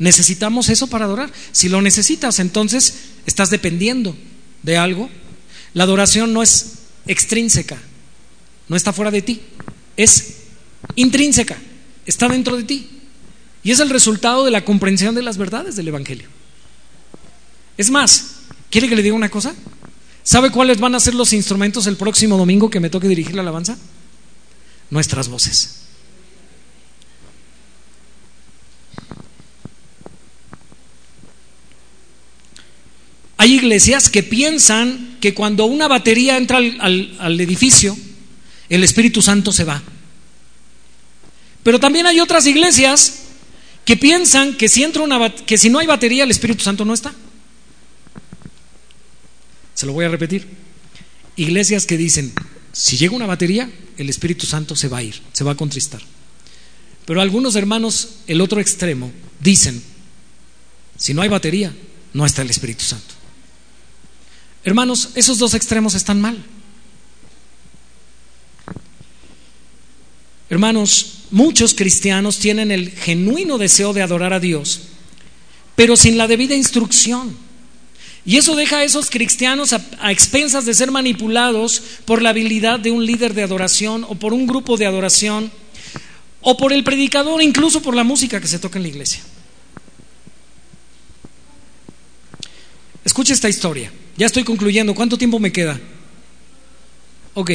¿Necesitamos eso para adorar? Si lo necesitas, entonces estás dependiendo de algo. La adoración no es extrínseca, no está fuera de ti, es intrínseca está dentro de ti. Y es el resultado de la comprensión de las verdades del Evangelio. Es más, ¿quiere que le diga una cosa? ¿Sabe cuáles van a ser los instrumentos el próximo domingo que me toque dirigir la alabanza? Nuestras voces. Hay iglesias que piensan que cuando una batería entra al, edificio, el Espíritu Santo se va. Pero también hay otras iglesias que piensan que si, que si no hay batería el Espíritu Santo no está. Se lo voy a repetir. Iglesias que dicen, si llega una batería, el Espíritu Santo se va a ir, se va a contristar. Pero algunos hermanos, el otro extremo, dicen, si no hay batería, no está el Espíritu Santo. Hermanos, esos dos extremos están mal. Hermanos, muchos cristianos tienen el genuino deseo de adorar a Dios, pero sin la debida instrucción. Y eso deja a esos cristianos a, expensas de ser manipulados por la habilidad de un líder de adoración o por un grupo de adoración o por el predicador, incluso por la música que se toca en la iglesia. Escuche esta historia. Ya estoy concluyendo. ¿Cuánto tiempo me queda? Ok,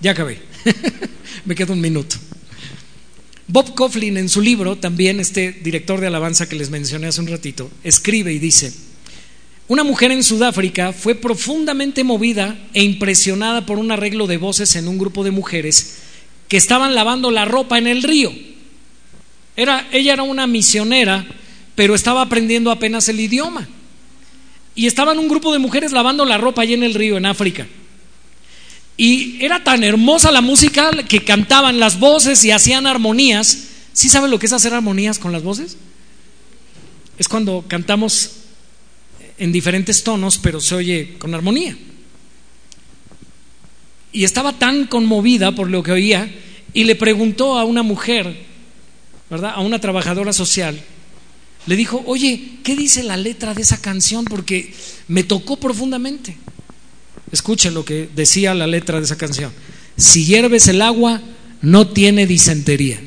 ya acabé. me queda un minuto. Bob Coughlin en su libro, también este director de alabanza que les mencioné hace un ratito, escribe y dice, una mujer en Sudáfrica fue profundamente movida e impresionada por un arreglo de voces en un grupo de mujeres que estaban lavando la ropa en el río. Era, ella era una misionera, pero estaba aprendiendo apenas el idioma. Y estaban un grupo de mujeres lavando la ropa allí en el río, en África. Y era tan hermosa la música que cantaban las voces y hacían armonías. ¿Sí saben lo que es hacer armonías con las voces? Es cuando cantamos en diferentes tonos, pero se oye con armonía. Y estaba tan conmovida por lo que oía y le preguntó a una mujer, ¿verdad? A una trabajadora social. Le dijo, oye, ¿qué dice la letra de esa canción? Porque me tocó profundamente. Escuchen lo que decía la letra de esa canción. Si hierves el agua, no tiene disentería.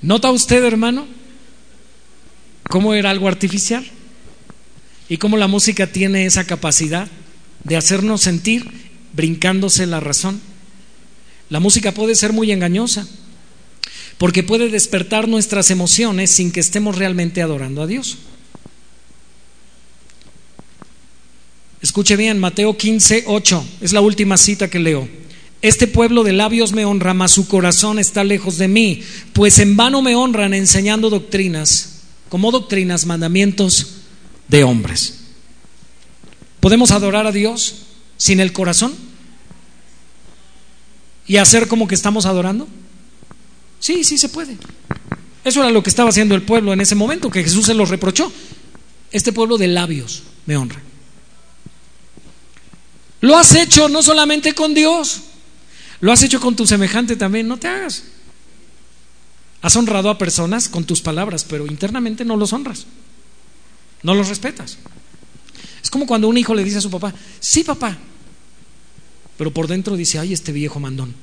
¿Nota usted, hermano, cómo era algo artificial? Y cómo la música tiene esa capacidad de hacernos sentir brincándose la razón. La música puede ser muy engañosa, porque puede despertar nuestras emociones sin que estemos realmente adorando a Dios. Escuche bien, Mateo 15, 8, es la última cita que leo. Este pueblo de labios me honra, mas su corazón está lejos de mí, pues en vano me honran enseñando doctrinas, como doctrinas, mandamientos de hombres. ¿Podemos adorar a Dios sin el corazón? ¿Y hacer como que estamos adorando? Sí, sí se puede. Eso era lo que estaba haciendo el pueblo en ese momento, que Jesús se los reprochó. Este pueblo de labios me honra. Lo has hecho no solamente con Dios, lo has hecho con tu semejante también, no te hagas. Has honrado a personas con tus palabras, pero internamente no los honras. No los respetas. Es como cuando un hijo le dice a su papá, sí papá, pero por dentro dice, ay, este viejo mandón.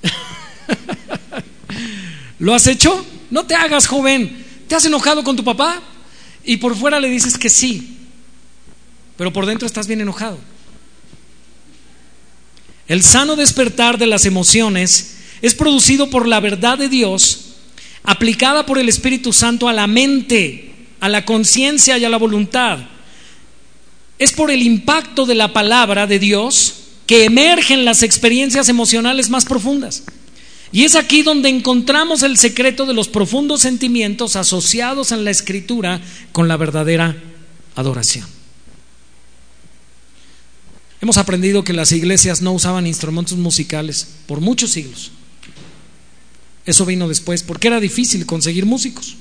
¿Lo has hecho? No te hagas joven. ¿Te has enojado con tu papá? Y por fuera le dices que sí, pero por dentro estás bien enojado. El sano despertar de las emociones es producido por la verdad de Dios aplicada por el Espíritu Santo a la mente, a la conciencia y a la voluntad. Es por el impacto de la palabra de Dios que emergen las experiencias emocionales más profundas. Y es aquí donde encontramos el secreto de los profundos sentimientos asociados en la escritura con la verdadera adoración. Hemos aprendido que las iglesias no usaban instrumentos musicales por muchos siglos. Eso vino después, porque era difícil conseguir músicos.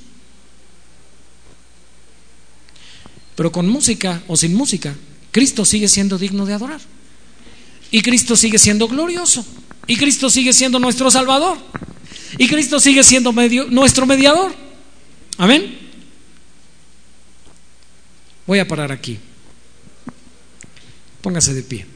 Pero con música o sin música, Cristo sigue siendo digno de adorar. Y Cristo sigue siendo glorioso. Y Cristo sigue siendo nuestro Salvador. Y Cristo sigue siendo nuestro mediador. Amén. Voy a parar aquí. Póngase de pie.